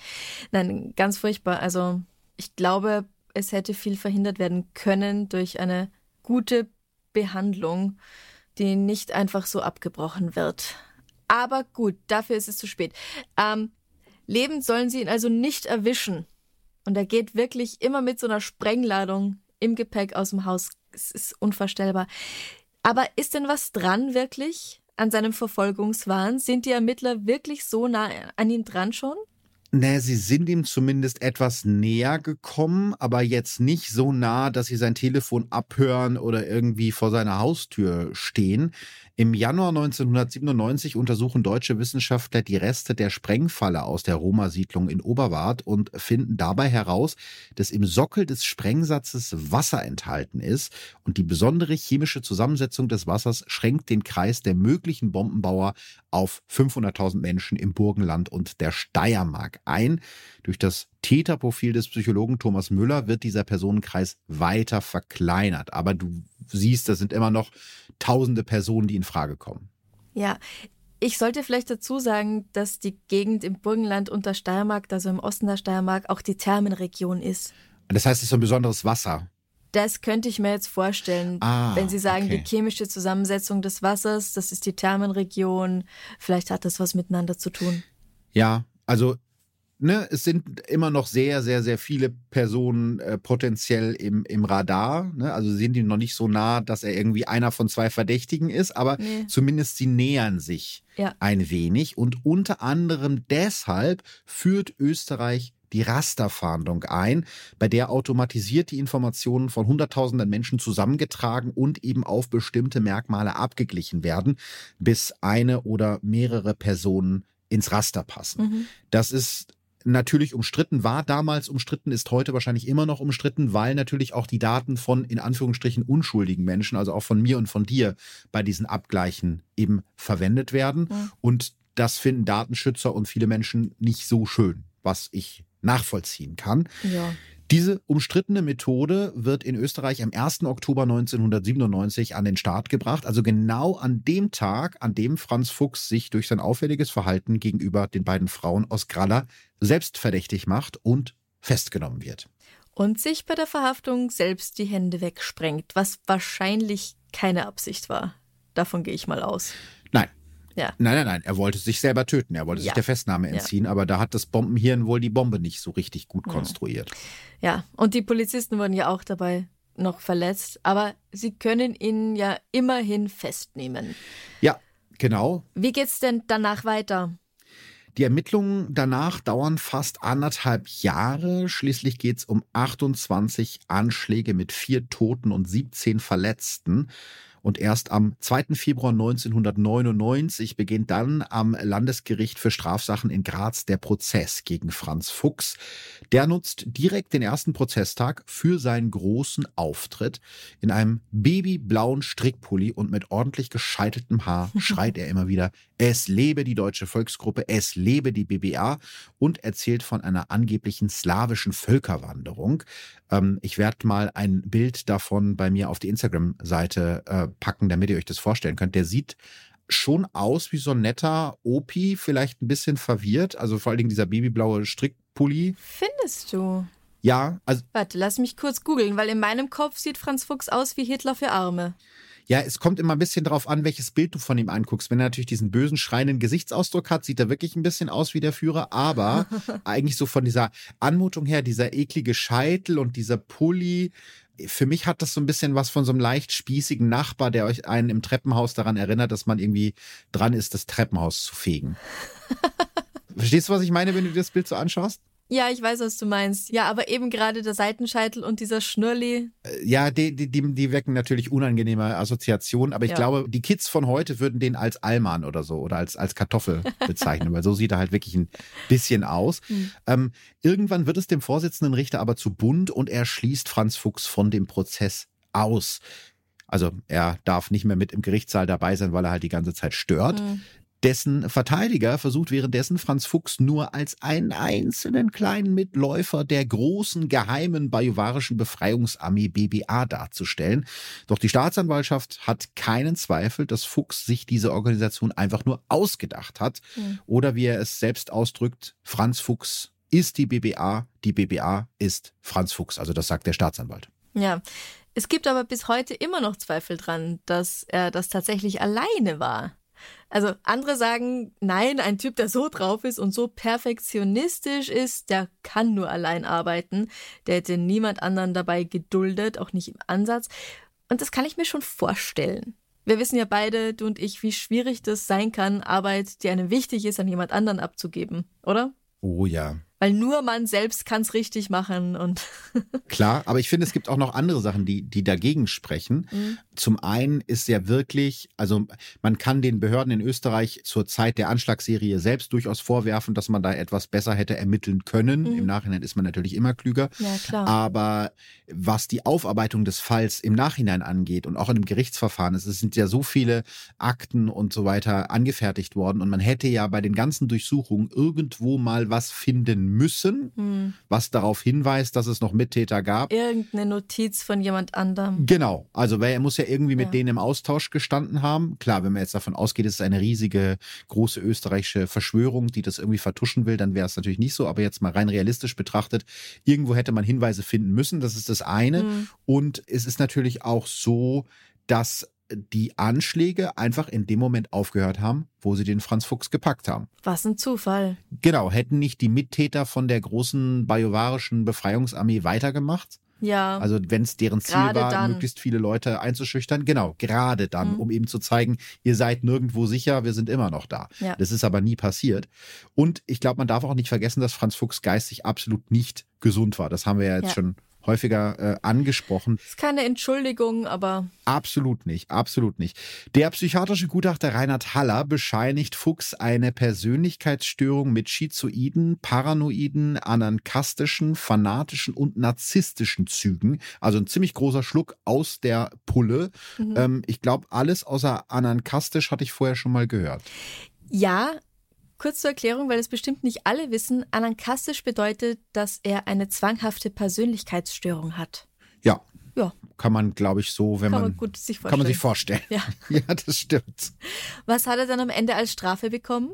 Nein, ganz furchtbar. Also, ich glaube, es hätte viel verhindert werden können durch eine gute Behandlung, die nicht einfach so abgebrochen wird. Aber gut, dafür ist es zu spät. Ähm, Lebend sollen sie ihn also nicht erwischen. Und er geht wirklich immer mit so einer Sprengladung im Gepäck aus dem Haus. Es ist unvorstellbar. Aber ist denn was dran wirklich an seinem Verfolgungswahn? Sind die Ermittler wirklich so nah an ihn dran schon? Nee, sie sind ihm zumindest etwas näher gekommen, aber jetzt nicht so nah, dass sie sein Telefon abhören oder irgendwie vor seiner Haustür stehen. Im Januar 1997 untersuchen deutsche Wissenschaftler die Reste der Sprengfalle aus der Roma-Siedlung in Oberwart und finden dabei heraus, dass im Sockel des Sprengsatzes Wasser enthalten ist und die besondere chemische Zusammensetzung des Wassers schränkt den Kreis der möglichen Bombenbauer auf 500.000 Menschen im Burgenland und der Steiermark ein. Durch das Täterprofil des Psychologen Thomas Müller wird dieser Personenkreis weiter verkleinert. Aber du siehst, das sind immer noch tausende Personen, die in Frage kommen. Ja, ich sollte vielleicht dazu sagen, dass die Gegend im Burgenland unter Steiermark, also im Osten der Steiermark, auch die Thermenregion ist. Das heißt, es ist so ein besonderes Wasser. Das könnte ich mir jetzt vorstellen, ah, wenn Sie sagen, okay. die chemische Zusammensetzung des Wassers, das ist die Thermenregion, vielleicht hat das was miteinander zu tun. Ja, also ne, es sind immer noch sehr, sehr, sehr viele Personen äh, potenziell im, im Radar. Ne? Also sind die noch nicht so nah, dass er irgendwie einer von zwei Verdächtigen ist, aber nee. zumindest sie nähern sich ja. ein wenig. Und unter anderem deshalb führt Österreich die Rasterfahndung ein, bei der automatisiert die Informationen von Hunderttausenden Menschen zusammengetragen und eben auf bestimmte Merkmale abgeglichen werden, bis eine oder mehrere Personen ins Raster passen. Mhm. Das ist natürlich umstritten, war damals umstritten, ist heute wahrscheinlich immer noch umstritten, weil natürlich auch die Daten von in Anführungsstrichen unschuldigen Menschen, also auch von mir und von dir, bei diesen Abgleichen eben verwendet werden. Mhm. Und das finden Datenschützer und viele Menschen nicht so schön, was ich nachvollziehen kann. Ja. Diese umstrittene Methode wird in Österreich am 1. Oktober 1997 an den Start gebracht, also genau an dem Tag, an dem Franz Fuchs sich durch sein auffälliges Verhalten gegenüber den beiden Frauen aus Gralla selbst verdächtig macht und festgenommen wird. Und sich bei der Verhaftung selbst die Hände wegsprengt, was wahrscheinlich keine Absicht war. Davon gehe ich mal aus. Nein, ja. Nein, nein, nein. Er wollte sich selber töten. Er wollte ja. sich der Festnahme entziehen, ja. aber da hat das Bombenhirn wohl die Bombe nicht so richtig gut konstruiert. Ja, und die Polizisten wurden ja auch dabei noch verletzt, aber sie können ihn ja immerhin festnehmen. Ja, genau. Wie geht's denn danach weiter? Die Ermittlungen danach dauern fast anderthalb Jahre. Schließlich geht es um 28 Anschläge mit vier Toten und 17 Verletzten. Und erst am 2. Februar 1999 beginnt dann am Landesgericht für Strafsachen in Graz der Prozess gegen Franz Fuchs. Der nutzt direkt den ersten Prozesstag für seinen großen Auftritt. In einem babyblauen Strickpulli und mit ordentlich gescheiteltem Haar schreit er immer wieder, es lebe die deutsche Volksgruppe, es lebe die BBA und erzählt von einer angeblichen slawischen Völkerwanderung. Ähm, ich werde mal ein Bild davon bei mir auf die Instagram-Seite äh, packen, damit ihr euch das vorstellen könnt. Der sieht schon aus wie so ein netter Opi, vielleicht ein bisschen verwirrt. Also vor allen Dingen dieser babyblaue Strickpulli. Findest du? Ja, also. Warte, lass mich kurz googeln, weil in meinem Kopf sieht Franz Fuchs aus wie Hitler für Arme. Ja, es kommt immer ein bisschen darauf an, welches Bild du von ihm anguckst. Wenn er natürlich diesen bösen, schreienden Gesichtsausdruck hat, sieht er wirklich ein bisschen aus wie der Führer. Aber eigentlich so von dieser Anmutung her, dieser eklige Scheitel und dieser Pulli, für mich hat das so ein bisschen was von so einem leicht spießigen Nachbar, der euch einen im Treppenhaus daran erinnert, dass man irgendwie dran ist, das Treppenhaus zu fegen. Verstehst du, was ich meine, wenn du dir das Bild so anschaust? Ja, ich weiß, was du meinst. Ja, aber eben gerade der Seitenscheitel und dieser Schnürli. Äh, ja, die, die, die, die wecken natürlich unangenehme Assoziationen, aber ich ja. glaube, die Kids von heute würden den als Allmann oder so oder als, als Kartoffel bezeichnen, weil so sieht er halt wirklich ein bisschen aus. Mhm. Ähm, irgendwann wird es dem Vorsitzenden Richter aber zu bunt und er schließt Franz Fuchs von dem Prozess aus. Also er darf nicht mehr mit im Gerichtssaal dabei sein, weil er halt die ganze Zeit stört. Mhm. Dessen Verteidiger versucht währenddessen Franz Fuchs nur als einen einzelnen kleinen Mitläufer der großen geheimen bajuwarischen Befreiungsarmee BBA darzustellen. Doch die Staatsanwaltschaft hat keinen Zweifel, dass Fuchs sich diese Organisation einfach nur ausgedacht hat. Mhm. Oder wie er es selbst ausdrückt, Franz Fuchs ist die BBA, die BBA ist Franz Fuchs. Also das sagt der Staatsanwalt. Ja. Es gibt aber bis heute immer noch Zweifel dran, dass er das tatsächlich alleine war. Also andere sagen, nein, ein Typ, der so drauf ist und so perfektionistisch ist, der kann nur allein arbeiten. Der hätte niemand anderen dabei geduldet, auch nicht im Ansatz. Und das kann ich mir schon vorstellen. Wir wissen ja beide, du und ich, wie schwierig das sein kann, Arbeit, die einem wichtig ist, an jemand anderen abzugeben, oder? Oh ja, weil nur man selbst kann es richtig machen und klar, aber ich finde, es gibt auch noch andere Sachen, die die dagegen sprechen. Mhm. Zum einen ist ja wirklich, also man kann den Behörden in Österreich zur Zeit der Anschlagsserie selbst durchaus vorwerfen, dass man da etwas besser hätte ermitteln können. Mhm. Im Nachhinein ist man natürlich immer klüger. Ja, klar. Aber was die Aufarbeitung des Falls im Nachhinein angeht und auch in einem Gerichtsverfahren, es sind ja so viele Akten und so weiter angefertigt worden und man hätte ja bei den ganzen Durchsuchungen irgendwo mal was finden müssen, hm. was darauf hinweist, dass es noch Mittäter gab. Irgendeine Notiz von jemand anderem. Genau. Also er muss ja irgendwie mit ja. denen im Austausch gestanden haben. Klar, wenn man jetzt davon ausgeht, es ist eine riesige, große österreichische Verschwörung, die das irgendwie vertuschen will, dann wäre es natürlich nicht so. Aber jetzt mal rein realistisch betrachtet, irgendwo hätte man Hinweise finden müssen. Das ist das eine. Hm. Und es ist natürlich auch so, dass die Anschläge einfach in dem Moment aufgehört haben, wo sie den Franz Fuchs gepackt haben. Was ein Zufall. Genau, hätten nicht die Mittäter von der großen bajuwarischen Befreiungsarmee weitergemacht? Ja. Also wenn es deren Ziel war, dann. möglichst viele Leute einzuschüchtern, genau, gerade dann, mhm. um eben zu zeigen, ihr seid nirgendwo sicher, wir sind immer noch da. Ja. Das ist aber nie passiert. Und ich glaube, man darf auch nicht vergessen, dass Franz Fuchs geistig absolut nicht gesund war. Das haben wir ja jetzt ja. schon häufiger äh, angesprochen. Das ist keine Entschuldigung, aber. Absolut nicht, absolut nicht. Der psychiatrische Gutachter Reinhard Haller bescheinigt Fuchs eine Persönlichkeitsstörung mit schizoiden, paranoiden, anankastischen, fanatischen und narzisstischen Zügen. Also ein ziemlich großer Schluck aus der Pulle. Mhm. Ähm, ich glaube, alles außer anankastisch hatte ich vorher schon mal gehört. Ja, Kurz zur Erklärung, weil es bestimmt nicht alle wissen, anankastisch bedeutet, dass er eine zwanghafte Persönlichkeitsstörung hat. Ja. Ja. Kann man, glaube ich, so, wenn kann man, man gut sich vorstellen. Kann man sich vorstellen. Ja. ja, das stimmt. Was hat er dann am Ende als Strafe bekommen?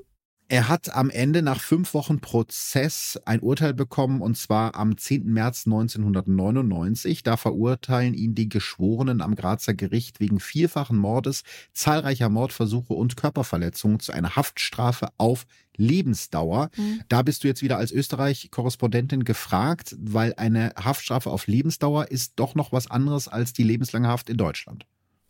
Er hat am Ende nach fünf Wochen Prozess ein Urteil bekommen, und zwar am 10. März 1999. Da verurteilen ihn die Geschworenen am Grazer Gericht wegen vierfachen Mordes, zahlreicher Mordversuche und Körperverletzungen zu einer Haftstrafe auf Lebensdauer. Mhm. Da bist du jetzt wieder als Österreich-Korrespondentin gefragt, weil eine Haftstrafe auf Lebensdauer ist doch noch was anderes als die lebenslange Haft in Deutschland.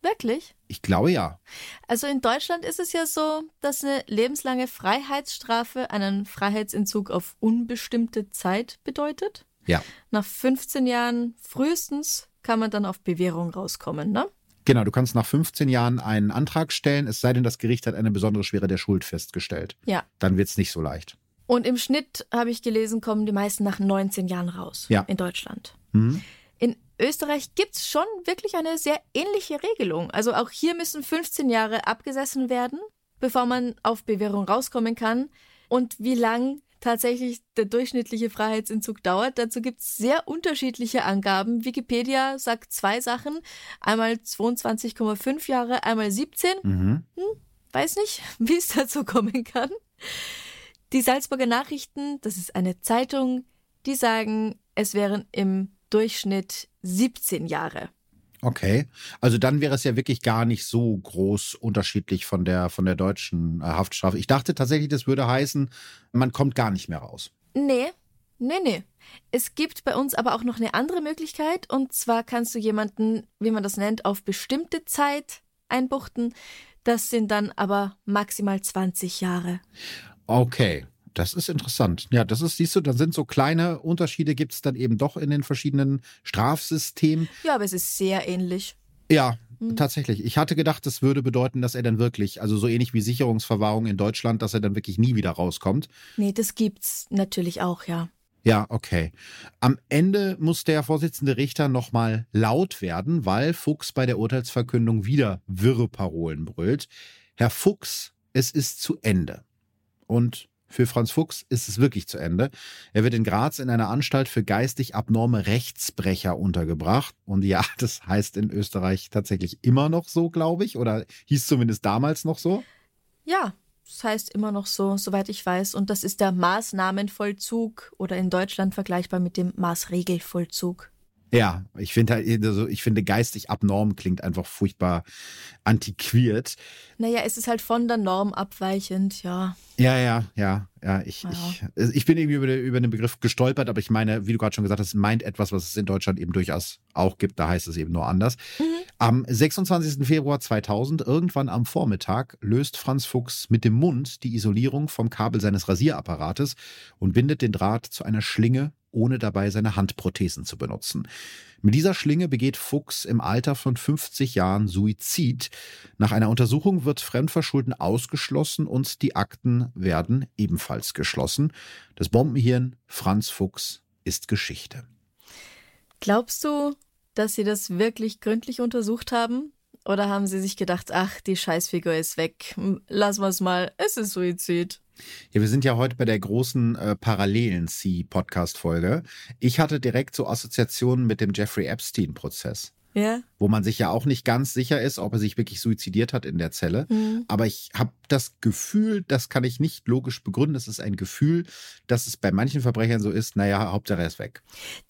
Wirklich? Ich glaube ja. Also in Deutschland ist es ja so, dass eine lebenslange Freiheitsstrafe einen Freiheitsentzug auf unbestimmte Zeit bedeutet. Ja. Nach 15 Jahren frühestens kann man dann auf Bewährung rauskommen, ne? Genau, du kannst nach 15 Jahren einen Antrag stellen, es sei denn, das Gericht hat eine besondere Schwere der Schuld festgestellt. Ja. Dann wird's nicht so leicht. Und im Schnitt, habe ich gelesen, kommen die meisten nach 19 Jahren raus. Ja. In Deutschland. Mhm. Österreich gibt's schon wirklich eine sehr ähnliche Regelung. Also auch hier müssen 15 Jahre abgesessen werden, bevor man auf Bewährung rauskommen kann. Und wie lang tatsächlich der durchschnittliche Freiheitsentzug dauert, dazu gibt's sehr unterschiedliche Angaben. Wikipedia sagt zwei Sachen. Einmal 22,5 Jahre, einmal 17. Mhm. Weiß nicht, wie es dazu kommen kann. Die Salzburger Nachrichten, das ist eine Zeitung, die sagen, es wären im Durchschnitt 17 Jahre. Okay. Also dann wäre es ja wirklich gar nicht so groß unterschiedlich von der, von der deutschen äh, Haftstrafe. Ich dachte tatsächlich, das würde heißen, man kommt gar nicht mehr raus. Nee, nee, nee. Es gibt bei uns aber auch noch eine andere Möglichkeit und zwar kannst du jemanden, wie man das nennt, auf bestimmte Zeit einbuchten. Das sind dann aber maximal 20 Jahre. Okay. Das ist interessant. Ja, das ist, siehst du, da sind so kleine Unterschiede, gibt es dann eben doch in den verschiedenen Strafsystemen. Ja, aber es ist sehr ähnlich. Ja, Mhm. tatsächlich. Ich hatte gedacht, das würde bedeuten, dass er dann wirklich, also so ähnlich wie Sicherungsverwahrung in Deutschland, dass er dann wirklich nie wieder rauskommt. Nee, das gibt's natürlich auch, ja. Ja, okay. Am Ende muss der Vorsitzende Richter nochmal laut werden, weil Fuchs bei der Urteilsverkündung wieder wirre Parolen brüllt. Herr Fuchs, es ist zu Ende. Und für Franz Fuchs ist es wirklich zu Ende. Er wird in Graz in einer Anstalt für geistig abnorme Rechtsbrecher untergebracht. Und ja, das heißt in Österreich tatsächlich immer noch so, glaube ich, oder hieß zumindest damals noch so. Ja, das heißt immer noch so, soweit ich weiß. Und das ist der Maßnahmenvollzug oder in Deutschland vergleichbar mit dem Maßregelvollzug. Ja, ich finde halt, also ich finde geistig abnorm klingt einfach furchtbar antiquiert. Naja, es ist halt von der Norm abweichend, ja. Ja, ja, ja, ja. Ich, Ja. ich, ich bin irgendwie über, den- über den Begriff gestolpert, aber ich meine, wie du gerade schon gesagt hast, meint etwas, was es in Deutschland eben durchaus auch gibt. Da heißt es eben nur anders. Am 26. Februar 2000, irgendwann am Vormittag, löst Franz Fuchs mit dem Mund die Isolierung vom Kabel seines Rasierapparates und bindet den Draht zu einer Schlinge, ohne dabei seine Handprothesen zu benutzen. Mit dieser Schlinge begeht Fuchs im Alter von 50 Jahren Suizid. Nach einer Untersuchung wird Fremdverschulden ausgeschlossen und die Akten werden ebenfalls geschlossen. Das Bombenhirn Franz Fuchs ist Geschichte. Glaubst du, dass sie das wirklich gründlich untersucht haben? Oder haben sie sich gedacht, ach, die Scheißfigur ist weg, lassen wir es mal, es ist Suizid? Ja, wir sind ja heute bei der großen äh, parallelen C-Podcast-Folge. Ich hatte direkt so Assoziationen mit dem Jeffrey Epstein-Prozess, Ja? wo man sich ja auch nicht ganz sicher ist, ob er sich wirklich suizidiert hat in der Zelle. Hm. Aber ich habe das Gefühl, das kann ich nicht logisch begründen, das ist ein Gefühl, dass es bei manchen Verbrechern so ist, naja, Hauptsache er ist weg.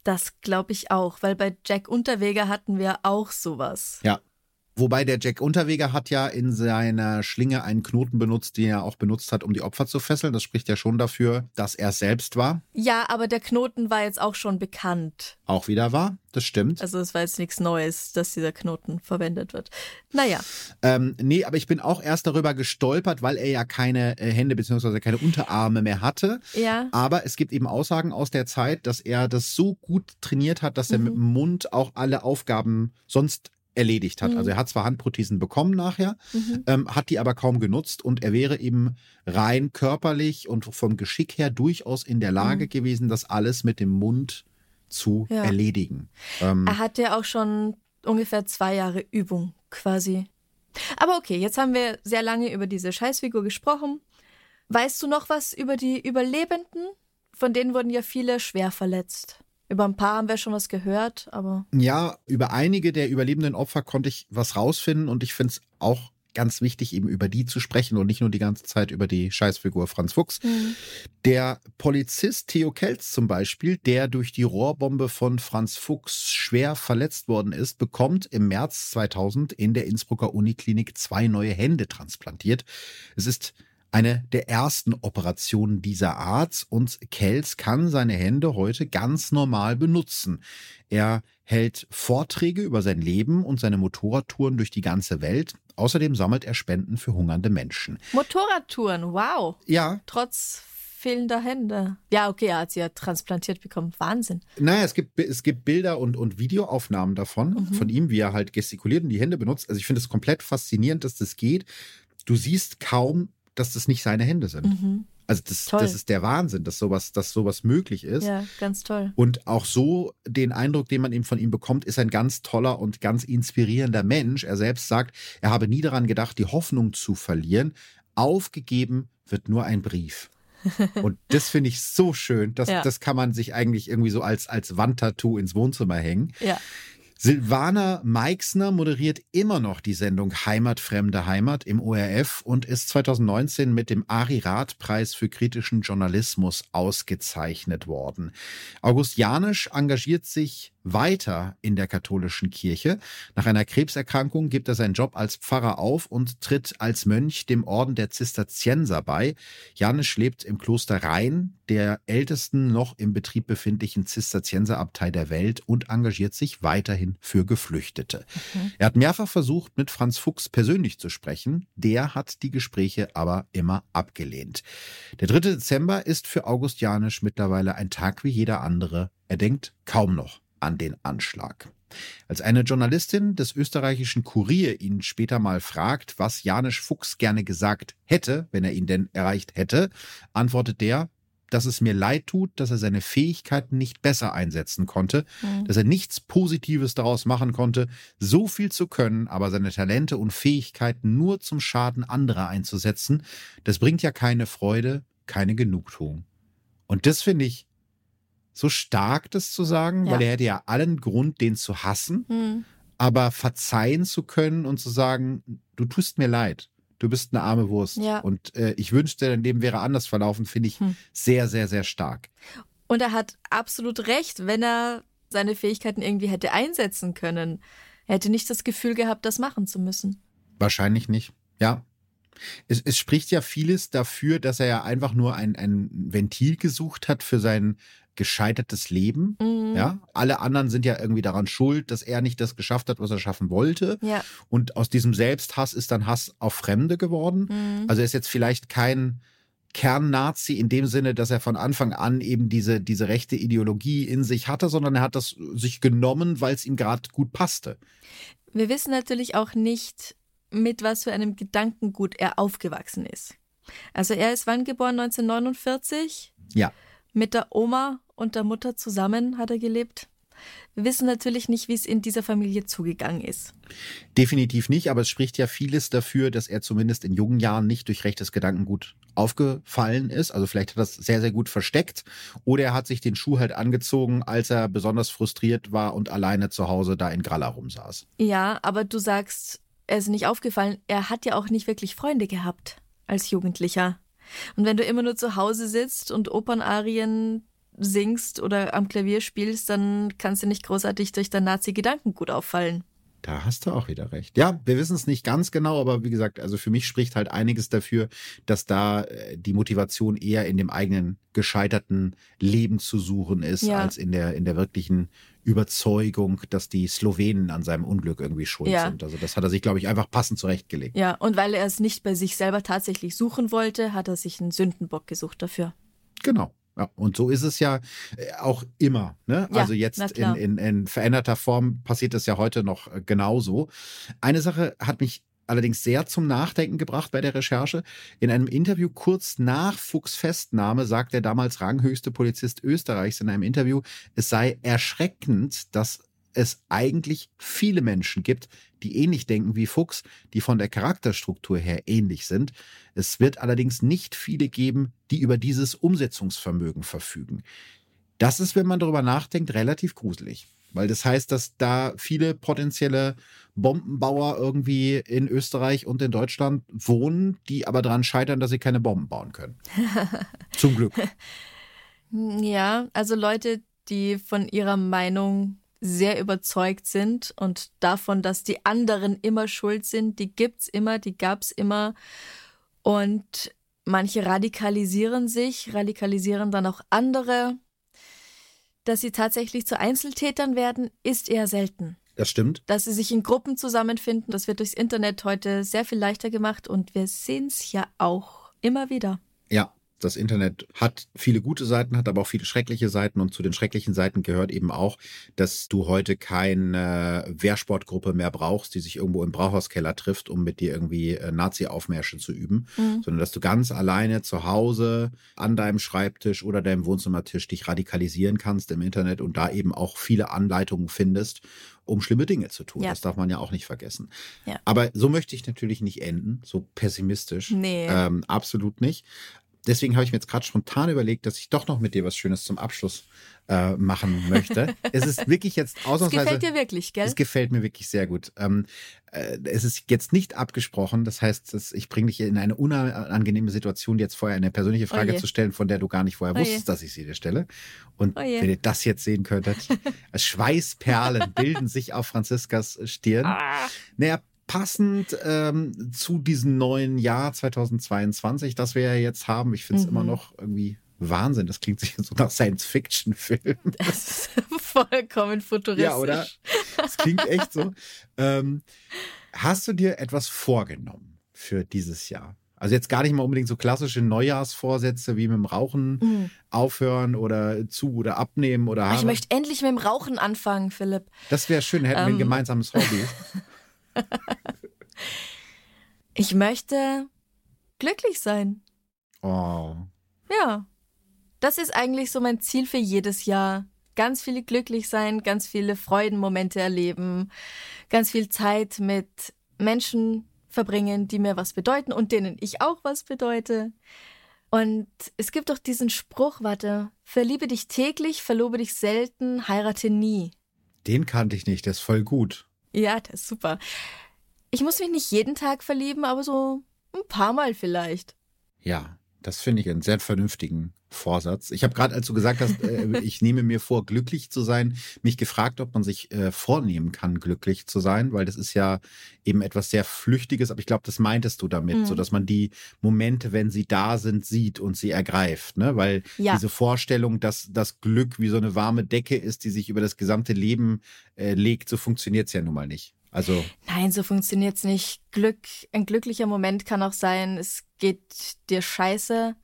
Das glaube ich auch, weil bei Jack Unterweger hatten wir auch sowas. Ja. Wobei der Jack Unterweger hat ja in seiner Schlinge einen Knoten benutzt, den er auch benutzt hat, um die Opfer zu fesseln. Das spricht ja schon dafür, dass er es selbst war. Ja, aber der Knoten war jetzt auch schon bekannt. Auch wieder war. Das stimmt. Also es war jetzt nichts Neues, dass dieser Knoten verwendet wird. Naja, Ähm, nee, aber ich bin auch erst darüber gestolpert, weil er ja keine äh, Hände bzw. keine Unterarme mehr hatte. ja. Aber es gibt eben Aussagen aus der Zeit, dass er das so gut trainiert hat, dass er Mhm. mit dem Mund auch alle Aufgaben sonst erledigt hat. Mhm. Also er hat zwar Handprothesen bekommen nachher, Mhm. ähm, hat die aber kaum genutzt und er wäre eben rein körperlich und vom Geschick her durchaus in der Lage Mhm. gewesen, das alles mit dem Mund zu Ja. erledigen. Ähm, Er hatte auch schon ungefähr zwei Jahre Übung quasi. Aber okay, jetzt haben wir sehr lange über diese Scheißfigur gesprochen. Weißt du noch was über die Überlebenden? Von denen wurden ja viele schwer verletzt. Über ein paar haben wir schon was gehört, aber Ja, über einige der überlebenden Opfer konnte ich was rausfinden und ich finde es auch ganz wichtig, eben über die zu sprechen und nicht nur die ganze Zeit über die Scheißfigur Franz Fuchs. Der Polizist Theo Kelz zum Beispiel, der durch die Rohrbombe von Franz Fuchs schwer verletzt worden ist, bekommt im März 2000 in der Innsbrucker Uniklinik zwei neue Hände transplantiert. Es ist eine der ersten Operationen dieser Art und Kelz kann seine Hände heute ganz normal benutzen. Er hält Vorträge über sein Leben und seine Motorradtouren durch die ganze Welt. Außerdem sammelt er Spenden für hungernde Menschen. Motorradtouren, wow. Ja, Trotz fehlender Hände. Ja, okay, er hat sie ja transplantiert bekommen. Wahnsinn. Naja, es gibt, es gibt Bilder und, und Videoaufnahmen davon, mhm. von ihm, wie er halt gestikuliert und die Hände benutzt. Also ich finde es komplett faszinierend, dass das geht. Du siehst kaum, dass das nicht seine Hände sind. Mhm. Also das, das ist der Wahnsinn, dass sowas, dass sowas möglich ist. Ja, ganz toll. Und auch so den Eindruck, den man eben von ihm bekommt, ist ein ganz toller und ganz inspirierender Mensch. Er selbst sagt, er habe nie daran gedacht, die Hoffnung zu verlieren. Aufgegeben wird nur ein Brief. Und das finde ich so schön. Das, ja. das kann man sich eigentlich irgendwie so als, als Wandtattoo ins Wohnzimmer hängen. Ja. Silvana Meixner moderiert immer noch die Sendung Heimat, fremde Heimat im ORF und ist 2019 mit dem Ari Rath Preis für kritischen Journalismus ausgezeichnet worden. August Janisch engagiert sich weiter in der katholischen Kirche. Nach einer Krebserkrankung gibt er seinen Job als Pfarrer auf und tritt als Mönch dem Orden der Zisterzienser bei. Janisch lebt im Kloster Rhein, der ältesten noch im Betrieb befindlichen Zisterzienserabtei der Welt und engagiert sich weiterhin für Geflüchtete. Mhm. Er hat mehrfach versucht, mit Franz Fuchs persönlich zu sprechen. Der hat die Gespräche aber immer abgelehnt. Der 3. Dezember ist für August Janisch mittlerweile ein Tag wie jeder andere. Er denkt kaum noch an den Anschlag. Als eine Journalistin des österreichischen Kurier ihn später mal fragt, was Janisch Fuchs gerne gesagt hätte, wenn er ihn denn erreicht hätte, antwortet der, dass es mir leid tut, dass er seine Fähigkeiten nicht besser einsetzen konnte, mhm. dass er nichts Positives daraus machen konnte, so viel zu können, aber seine Talente und Fähigkeiten nur zum Schaden anderer einzusetzen, das bringt ja keine Freude, keine Genugtuung. Und das finde ich so stark, das zu sagen, ja. weil er hätte ja allen Grund, den zu hassen, mhm. aber verzeihen zu können und zu sagen, du tust mir leid. Du bist eine arme Wurst. Ja. Und äh, ich wünschte, dein Leben wäre anders verlaufen, finde ich hm. sehr, sehr, sehr stark. Und er hat absolut recht, wenn er seine Fähigkeiten irgendwie hätte einsetzen können. Er hätte nicht das Gefühl gehabt, das machen zu müssen. Wahrscheinlich nicht. Ja, es, es, spricht ja vieles dafür, dass er ja einfach nur ein, ein Ventil gesucht hat für sein gescheitertes Leben. Mhm. Ja, alle anderen sind ja irgendwie daran schuld, dass er nicht das geschafft hat, was er schaffen wollte. Ja. Und aus diesem Selbsthass ist dann Hass auf Fremde geworden. Mhm. Also er ist jetzt vielleicht kein Kernnazi in dem Sinne, dass er von Anfang an eben diese, diese rechte Ideologie in sich hatte, sondern er hat das sich genommen, weil es ihm gerade gut passte. Wir wissen natürlich auch nicht, mit was für einem Gedankengut er aufgewachsen ist. Also er ist wann geboren? 1949? Ja. Mit der Oma und der Mutter zusammen hat er gelebt. Wir wissen natürlich nicht, wie es in dieser Familie zugegangen ist. Definitiv nicht, aber es spricht ja vieles dafür, dass er zumindest in jungen Jahren nicht durch rechtes Gedankengut aufgefallen ist. Also vielleicht hat er das sehr, sehr gut versteckt. Oder er hat sich den Schuh halt angezogen, als er besonders frustriert war und alleine zu Hause da in Gralla rumsaß. Ja, aber du sagst, er ist nicht aufgefallen. Er hat ja auch nicht wirklich Freunde gehabt als Jugendlicher. Und wenn du immer nur zu Hause sitzt und Opernarien singst oder am Klavier spielst, dann kannst du nicht großartig durch dein Nazi-Gedankengut auffallen. Da hast du auch wieder recht. Ja, wir wissen es nicht ganz genau, aber wie gesagt, also für mich spricht halt einiges dafür, dass da äh, die Motivation eher in dem eigenen gescheiterten Leben zu suchen ist, ja. als in der, in der wirklichen Überzeugung, dass die Slowenen an seinem Unglück irgendwie schuld ja. sind. Also das hat er sich, glaube ich, einfach passend zurechtgelegt. Ja, und weil er es nicht bei sich selber tatsächlich suchen wollte, hat er sich einen Sündenbock gesucht dafür. Genau. Ja, und so ist es ja äh, auch immer. Ne? Ja, also jetzt in, in, in veränderter Form passiert das ja heute noch äh, genauso. Eine Sache hat mich allerdings sehr zum Nachdenken gebracht bei der Recherche. In einem Interview kurz nach Fuchs Festnahme sagt der damals ranghöchste Polizist Österreichs in einem Interview, es sei erschreckend, dass es eigentlich viele Menschen gibt, die ähnlich denken wie Fuchs, die von der Charakterstruktur her ähnlich sind. Es wird allerdings nicht viele geben, die über dieses Umsetzungsvermögen verfügen. Das ist, wenn man darüber nachdenkt, relativ gruselig. Weil das heißt, dass da viele potenzielle Bombenbauer irgendwie in Österreich und in Deutschland wohnen, die aber daran scheitern, dass sie keine Bomben bauen können. Zum Glück. Ja, also Leute, die von ihrer Meinung sehr überzeugt sind und davon, dass die anderen immer schuld sind, die gibt's immer, die gab's immer. Und manche radikalisieren sich, radikalisieren dann auch andere dass sie tatsächlich zu Einzeltätern werden, ist eher selten. Das stimmt. Dass sie sich in Gruppen zusammenfinden, das wird durchs Internet heute sehr viel leichter gemacht und wir sehen es ja auch immer wieder. Ja, das Internet hat viele gute Seiten, hat aber auch viele schreckliche Seiten und zu den schrecklichen Seiten gehört eben auch, dass du heute keine Wehrsportgruppe mehr brauchst, die sich irgendwo im Brauhauskeller trifft, um mit dir irgendwie äh, Nazi-Aufmärsche zu üben, mhm. sondern dass du ganz alleine zu Hause an deinem Schreibtisch oder deinem Wohnzimmertisch dich radikalisieren kannst im Internet und da eben auch viele Anleitungen findest um schlimme Dinge zu tun. Ja. Das darf man ja auch nicht vergessen. Ja. Aber so möchte ich natürlich nicht enden, so pessimistisch. Nee. Ähm, absolut nicht deswegen habe ich mir jetzt gerade spontan überlegt, dass ich doch noch mit dir was Schönes zum Abschluss äh, machen möchte. es ist wirklich jetzt ausnahmsweise. Es gefällt dir wirklich, gell? Es gefällt mir wirklich sehr gut. Ähm, äh, es ist jetzt nicht abgesprochen. Das heißt, dass ich bringe dich in eine unangenehme Situation, jetzt vorher eine persönliche oh Frage oh zu stellen, von der du gar nicht vorher oh wusstest, dass ich sie dir stelle. Und oh wenn ihr das jetzt sehen könntet, Schweißperlen bilden sich auf Franziskas Stirn. Ah. Naja, passend ähm, zu diesem neuen Jahr 2022, das wir ja jetzt haben. Ich finde es mhm. immer noch irgendwie Wahnsinn. Das klingt sich so nach Science-Fiction-Film. Das ist vollkommen futuristisch. Ja, oder? Das klingt echt so. Ähm, hast du dir etwas vorgenommen für dieses Jahr? Also jetzt gar nicht mal unbedingt so klassische Neujahrsvorsätze wie mit dem Rauchen mhm. aufhören oder zu oder abnehmen oder Haare. Ich möchte endlich mit dem Rauchen anfangen, Philipp. Das wäre schön, hätten ähm. wir ein ähm. gemeinsames Hobby. ich möchte glücklich sein. Oh. Ja. Das ist eigentlich so mein Ziel für jedes Jahr. Ganz viele glücklich sein, ganz viele Freudenmomente erleben, ganz viel Zeit mit Menschen verbringen, die mir was bedeuten und denen ich auch was bedeute. Und es gibt doch diesen Spruch, warte, verliebe dich täglich, verlobe dich selten, heirate nie. Den kannte ich nicht, der ist voll gut. Ja, das ist super. Ich muss mich nicht jeden Tag verlieben, aber so ein paar Mal vielleicht. Ja, das finde ich einen sehr vernünftigen Vorsatz. Ich habe gerade, als du gesagt hast, äh, ich nehme mir vor, glücklich zu sein, mich gefragt, ob man sich äh, vornehmen kann, glücklich zu sein, weil das ist ja eben etwas sehr Flüchtiges, aber ich glaube, das meintest du damit, mhm. so dass man die Momente, wenn sie da sind, sieht und sie ergreift, ne? Weil ja. diese Vorstellung, dass das Glück wie so eine warme Decke ist, die sich über das gesamte Leben äh, legt, so funktioniert's ja nun mal nicht. Also Nein, so funktioniert's nicht. Glück, ein glücklicher Moment kann auch sein, es geht dir scheiße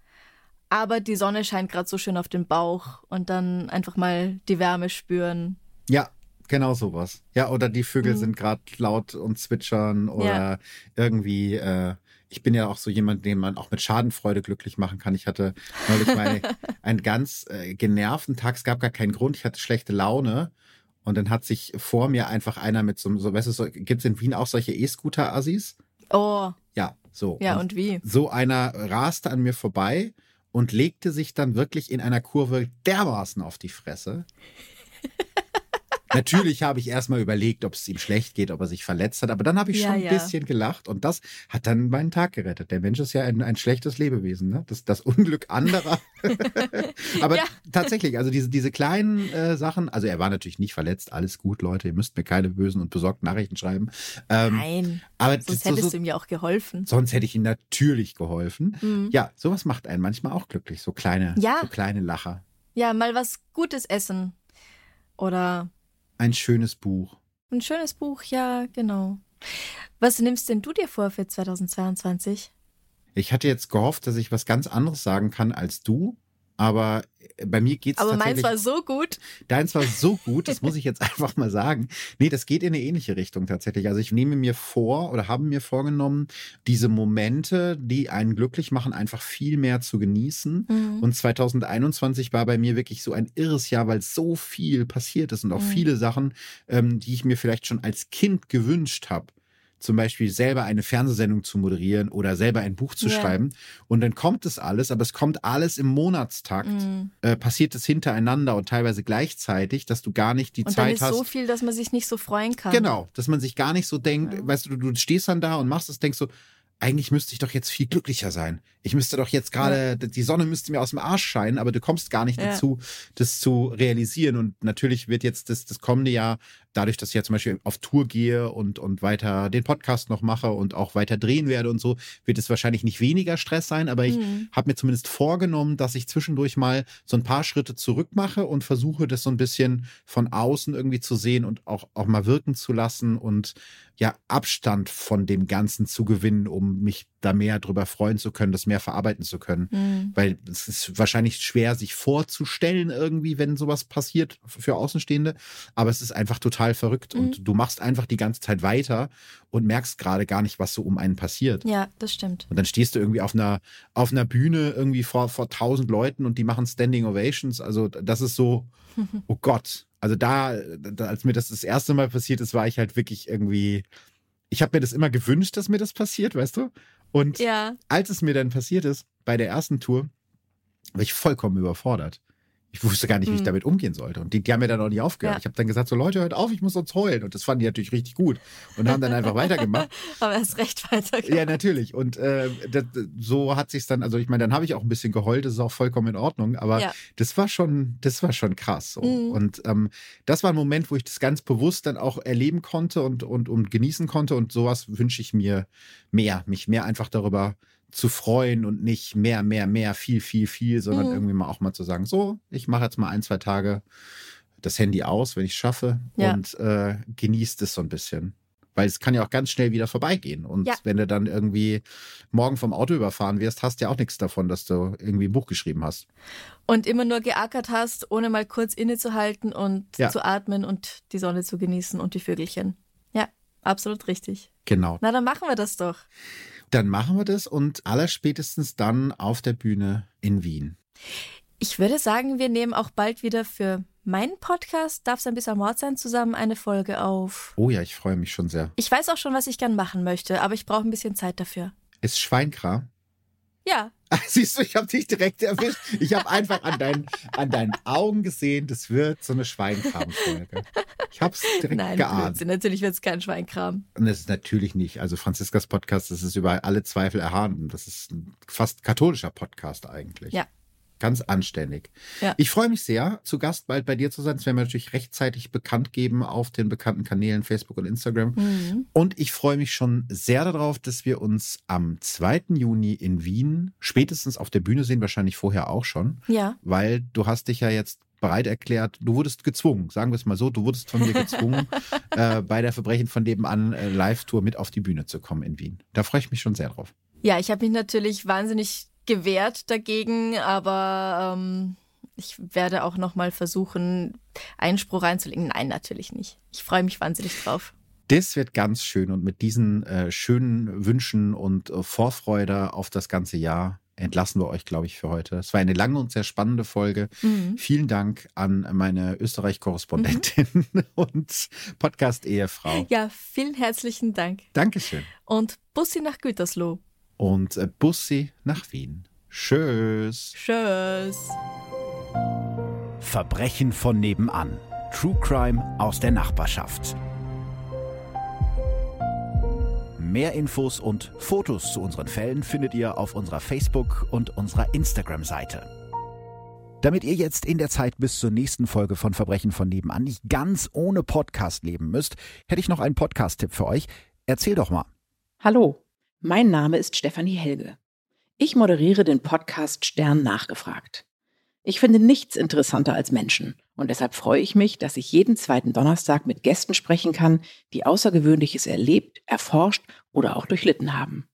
aber die Sonne scheint gerade so schön auf den Bauch und dann einfach mal die Wärme spüren. Ja, genau sowas. Ja, oder die Vögel mhm. sind gerade laut und zwitschern oder ja. irgendwie. Äh, ich bin ja auch so jemand, den man auch mit Schadenfreude glücklich machen kann. Ich hatte neulich mal einen ganz äh, genervten Tag. Es gab gar keinen Grund. Ich hatte schlechte Laune. Und dann hat sich vor mir einfach einer mit so, so weißt du, so, gibt es in Wien auch solche E-Scooter-Assis? Oh. Ja, so. Ja, und, und wie? So einer raste an mir vorbei und legte sich dann wirklich in einer Kurve dermaßen auf die Fresse. Natürlich habe ich erstmal überlegt, ob es ihm schlecht geht, ob er sich verletzt hat, aber dann habe ich ja, schon ein ja. bisschen gelacht und das hat dann meinen Tag gerettet. Der Mensch ist ja ein, ein schlechtes Lebewesen, ne? Das, das Unglück anderer. aber ja. tatsächlich, also diese, diese kleinen äh, Sachen, also er war natürlich nicht verletzt, alles gut, Leute, ihr müsst mir keine bösen und besorgten Nachrichten schreiben. Ähm, Nein, aber sonst hättest so, du ihm ja auch geholfen. Sonst hätte ich ihm natürlich geholfen. Mhm. Ja, sowas macht einen manchmal auch glücklich, so kleine, so kleine Lacher. Ja, mal was Gutes essen. Oder ein schönes Buch. Ein schönes Buch, ja, genau. Was nimmst denn du dir vor für 2022? Ich hatte jetzt gehofft, dass ich was ganz anderes sagen kann als du. Aber bei mir geht's Aber meins war so gut. Deins war so gut, das muss ich jetzt einfach mal sagen. Nee, das geht in eine ähnliche Richtung tatsächlich. Also ich nehme mir vor oder habe mir vorgenommen, diese Momente, die einen glücklich machen, einfach viel mehr zu genießen. Mhm. Und 2021 war bei mir wirklich so ein irres Jahr, weil so viel passiert ist und auch mhm. viele Sachen, ähm, die ich mir vielleicht schon als Kind gewünscht habe zum Beispiel selber eine Fernsehsendung zu moderieren oder selber ein Buch zu ja. schreiben. Und dann kommt es alles, aber es kommt alles im Monatstakt. Mhm. Äh, passiert es hintereinander und teilweise gleichzeitig, dass du gar nicht die und Zeit hast. Und ist so viel, dass man sich nicht so freuen kann. Genau, dass man sich gar nicht so denkt, ja. weißt du, du stehst dann da und machst es, denkst so, eigentlich müsste ich doch jetzt viel glücklicher sein. Ich müsste doch jetzt gerade, ja. die Sonne müsste mir aus dem Arsch scheinen, aber du kommst gar nicht ja. dazu, das zu realisieren. Und natürlich wird jetzt das, das kommende Jahr, dadurch, dass ich ja zum Beispiel auf Tour gehe und, und weiter den Podcast noch mache und auch weiter drehen werde und so, wird es wahrscheinlich nicht weniger Stress sein, aber ich mhm. habe mir zumindest vorgenommen, dass ich zwischendurch mal so ein paar Schritte zurück mache und versuche, das so ein bisschen von außen irgendwie zu sehen und auch, auch mal wirken zu lassen und ja Abstand von dem Ganzen zu gewinnen, um mich da mehr drüber freuen zu können, das mehr verarbeiten zu können. Mhm. Weil es ist wahrscheinlich schwer, sich vorzustellen irgendwie, wenn sowas passiert für Außenstehende. Aber es ist einfach total verrückt. Mhm. Und du machst einfach die ganze Zeit weiter und merkst gerade gar nicht, was so um einen passiert. Ja, das stimmt. Und dann stehst du irgendwie auf einer, auf einer Bühne irgendwie vor, vor tausend Leuten und die machen Standing Ovations. Also das ist so, oh Gott. Also da, da, als mir das das erste Mal passiert ist, war ich halt wirklich irgendwie, ich habe mir das immer gewünscht, dass mir das passiert, weißt du? Und ja. als es mir dann passiert ist, bei der ersten Tour, war ich vollkommen überfordert. Ich wusste gar nicht, wie ich hm. damit umgehen sollte. Und die, die haben mir dann auch nicht aufgehört. Ja. Ich habe dann gesagt, so Leute, hört auf, ich muss sonst heulen. Und das fanden die natürlich richtig gut. Und haben dann einfach weitergemacht. Aber erst recht weitergemacht. Ja, natürlich. Und äh, das, so hat sich dann, also ich meine, dann habe ich auch ein bisschen geheult, das ist auch vollkommen in Ordnung. Aber ja. das war schon, das war schon krass. So. Mhm. Und ähm, das war ein Moment, wo ich das ganz bewusst dann auch erleben konnte und, und, und genießen konnte. Und sowas wünsche ich mir mehr, mich mehr einfach darüber zu freuen und nicht mehr, mehr, mehr, viel, viel, viel, sondern mhm. irgendwie mal auch mal zu sagen, so, ich mache jetzt mal ein, zwei Tage das Handy aus, wenn ich es schaffe ja. und äh, genießt es so ein bisschen. Weil es kann ja auch ganz schnell wieder vorbeigehen. Und ja. wenn du dann irgendwie morgen vom Auto überfahren wirst, hast du ja auch nichts davon, dass du irgendwie ein Buch geschrieben hast. Und immer nur geackert hast, ohne mal kurz innezuhalten und ja. zu atmen und die Sonne zu genießen und die Vögelchen. Ja, absolut richtig. Genau. Na, dann machen wir das doch. Dann machen wir das und allerspätestens dann auf der Bühne in Wien. Ich würde sagen, wir nehmen auch bald wieder für meinen Podcast, darf es ein bisschen Mord sein, zusammen eine Folge auf. Oh ja, ich freue mich schon sehr. Ich weiß auch schon, was ich gern machen möchte, aber ich brauche ein bisschen Zeit dafür. Ist Schweinkram? Ja. Siehst du, ich habe dich direkt erwischt. Ich habe einfach an deinen, an deinen Augen gesehen, das wird so eine Schweinkram-Folge. Ich habe es direkt Nein, geahnt. Blödsinn. Natürlich wird es kein Schweinkram. Und das ist natürlich nicht. Also Franziskas Podcast, das ist über alle Zweifel erhaben. Das ist ein fast katholischer Podcast eigentlich. Ja. Ganz anständig. Ja. Ich freue mich sehr, zu Gast bald bei dir zu sein. Das werden wir natürlich rechtzeitig bekannt geben auf den bekannten Kanälen Facebook und Instagram. Mhm. Und ich freue mich schon sehr darauf, dass wir uns am 2. Juni in Wien spätestens auf der Bühne sehen, wahrscheinlich vorher auch schon. Ja. Weil du hast dich ja jetzt bereit erklärt, du wurdest gezwungen, sagen wir es mal so, du wurdest von mir gezwungen, äh, bei der Verbrechen von nebenan äh, Live-Tour mit auf die Bühne zu kommen in Wien. Da freue ich mich schon sehr drauf. Ja, ich habe mich natürlich wahnsinnig gewehrt dagegen, aber ähm, ich werde auch noch mal versuchen, Einspruch reinzulegen. Nein, natürlich nicht. Ich freue mich wahnsinnig drauf. Das wird ganz schön und mit diesen äh, schönen Wünschen und äh, Vorfreude auf das ganze Jahr entlassen wir euch, glaube ich, für heute. Es war eine lange und sehr spannende Folge. Mhm. Vielen Dank an meine Österreich-Korrespondentin mhm. und Podcast-Ehefrau. Ja, vielen herzlichen Dank. Dankeschön. Und Bussi nach Gütersloh und äh, Bussi nach Wien. Tschüss. Tschüss. Verbrechen von nebenan. True Crime aus der Nachbarschaft. Mehr Infos und Fotos zu unseren Fällen findet ihr auf unserer Facebook- und unserer Instagram-Seite. Damit ihr jetzt in der Zeit bis zur nächsten Folge von Verbrechen von nebenan nicht ganz ohne Podcast leben müsst, hätte ich noch einen Podcast-Tipp für euch. Erzähl doch mal. Hallo, mein Name ist Stefanie Helge. Ich moderiere den Podcast Stern nachgefragt. Ich finde nichts interessanter als Menschen und deshalb freue ich mich, dass ich jeden zweiten Donnerstag mit Gästen sprechen kann, die Außergewöhnliches erlebt, erforscht oder auch durchlitten haben.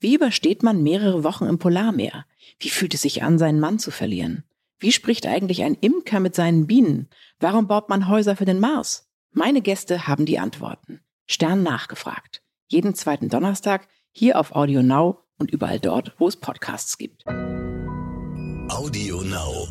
Wie übersteht man mehrere Wochen im Polarmeer? Wie fühlt es sich an, seinen Mann zu verlieren? Wie spricht eigentlich ein Imker mit seinen Bienen? Warum baut man Häuser für den Mars? Meine Gäste haben die Antworten. Stern nachgefragt. Jeden zweiten Donnerstag hier auf Audio Now und überall dort, wo es Podcasts gibt. Audio Now.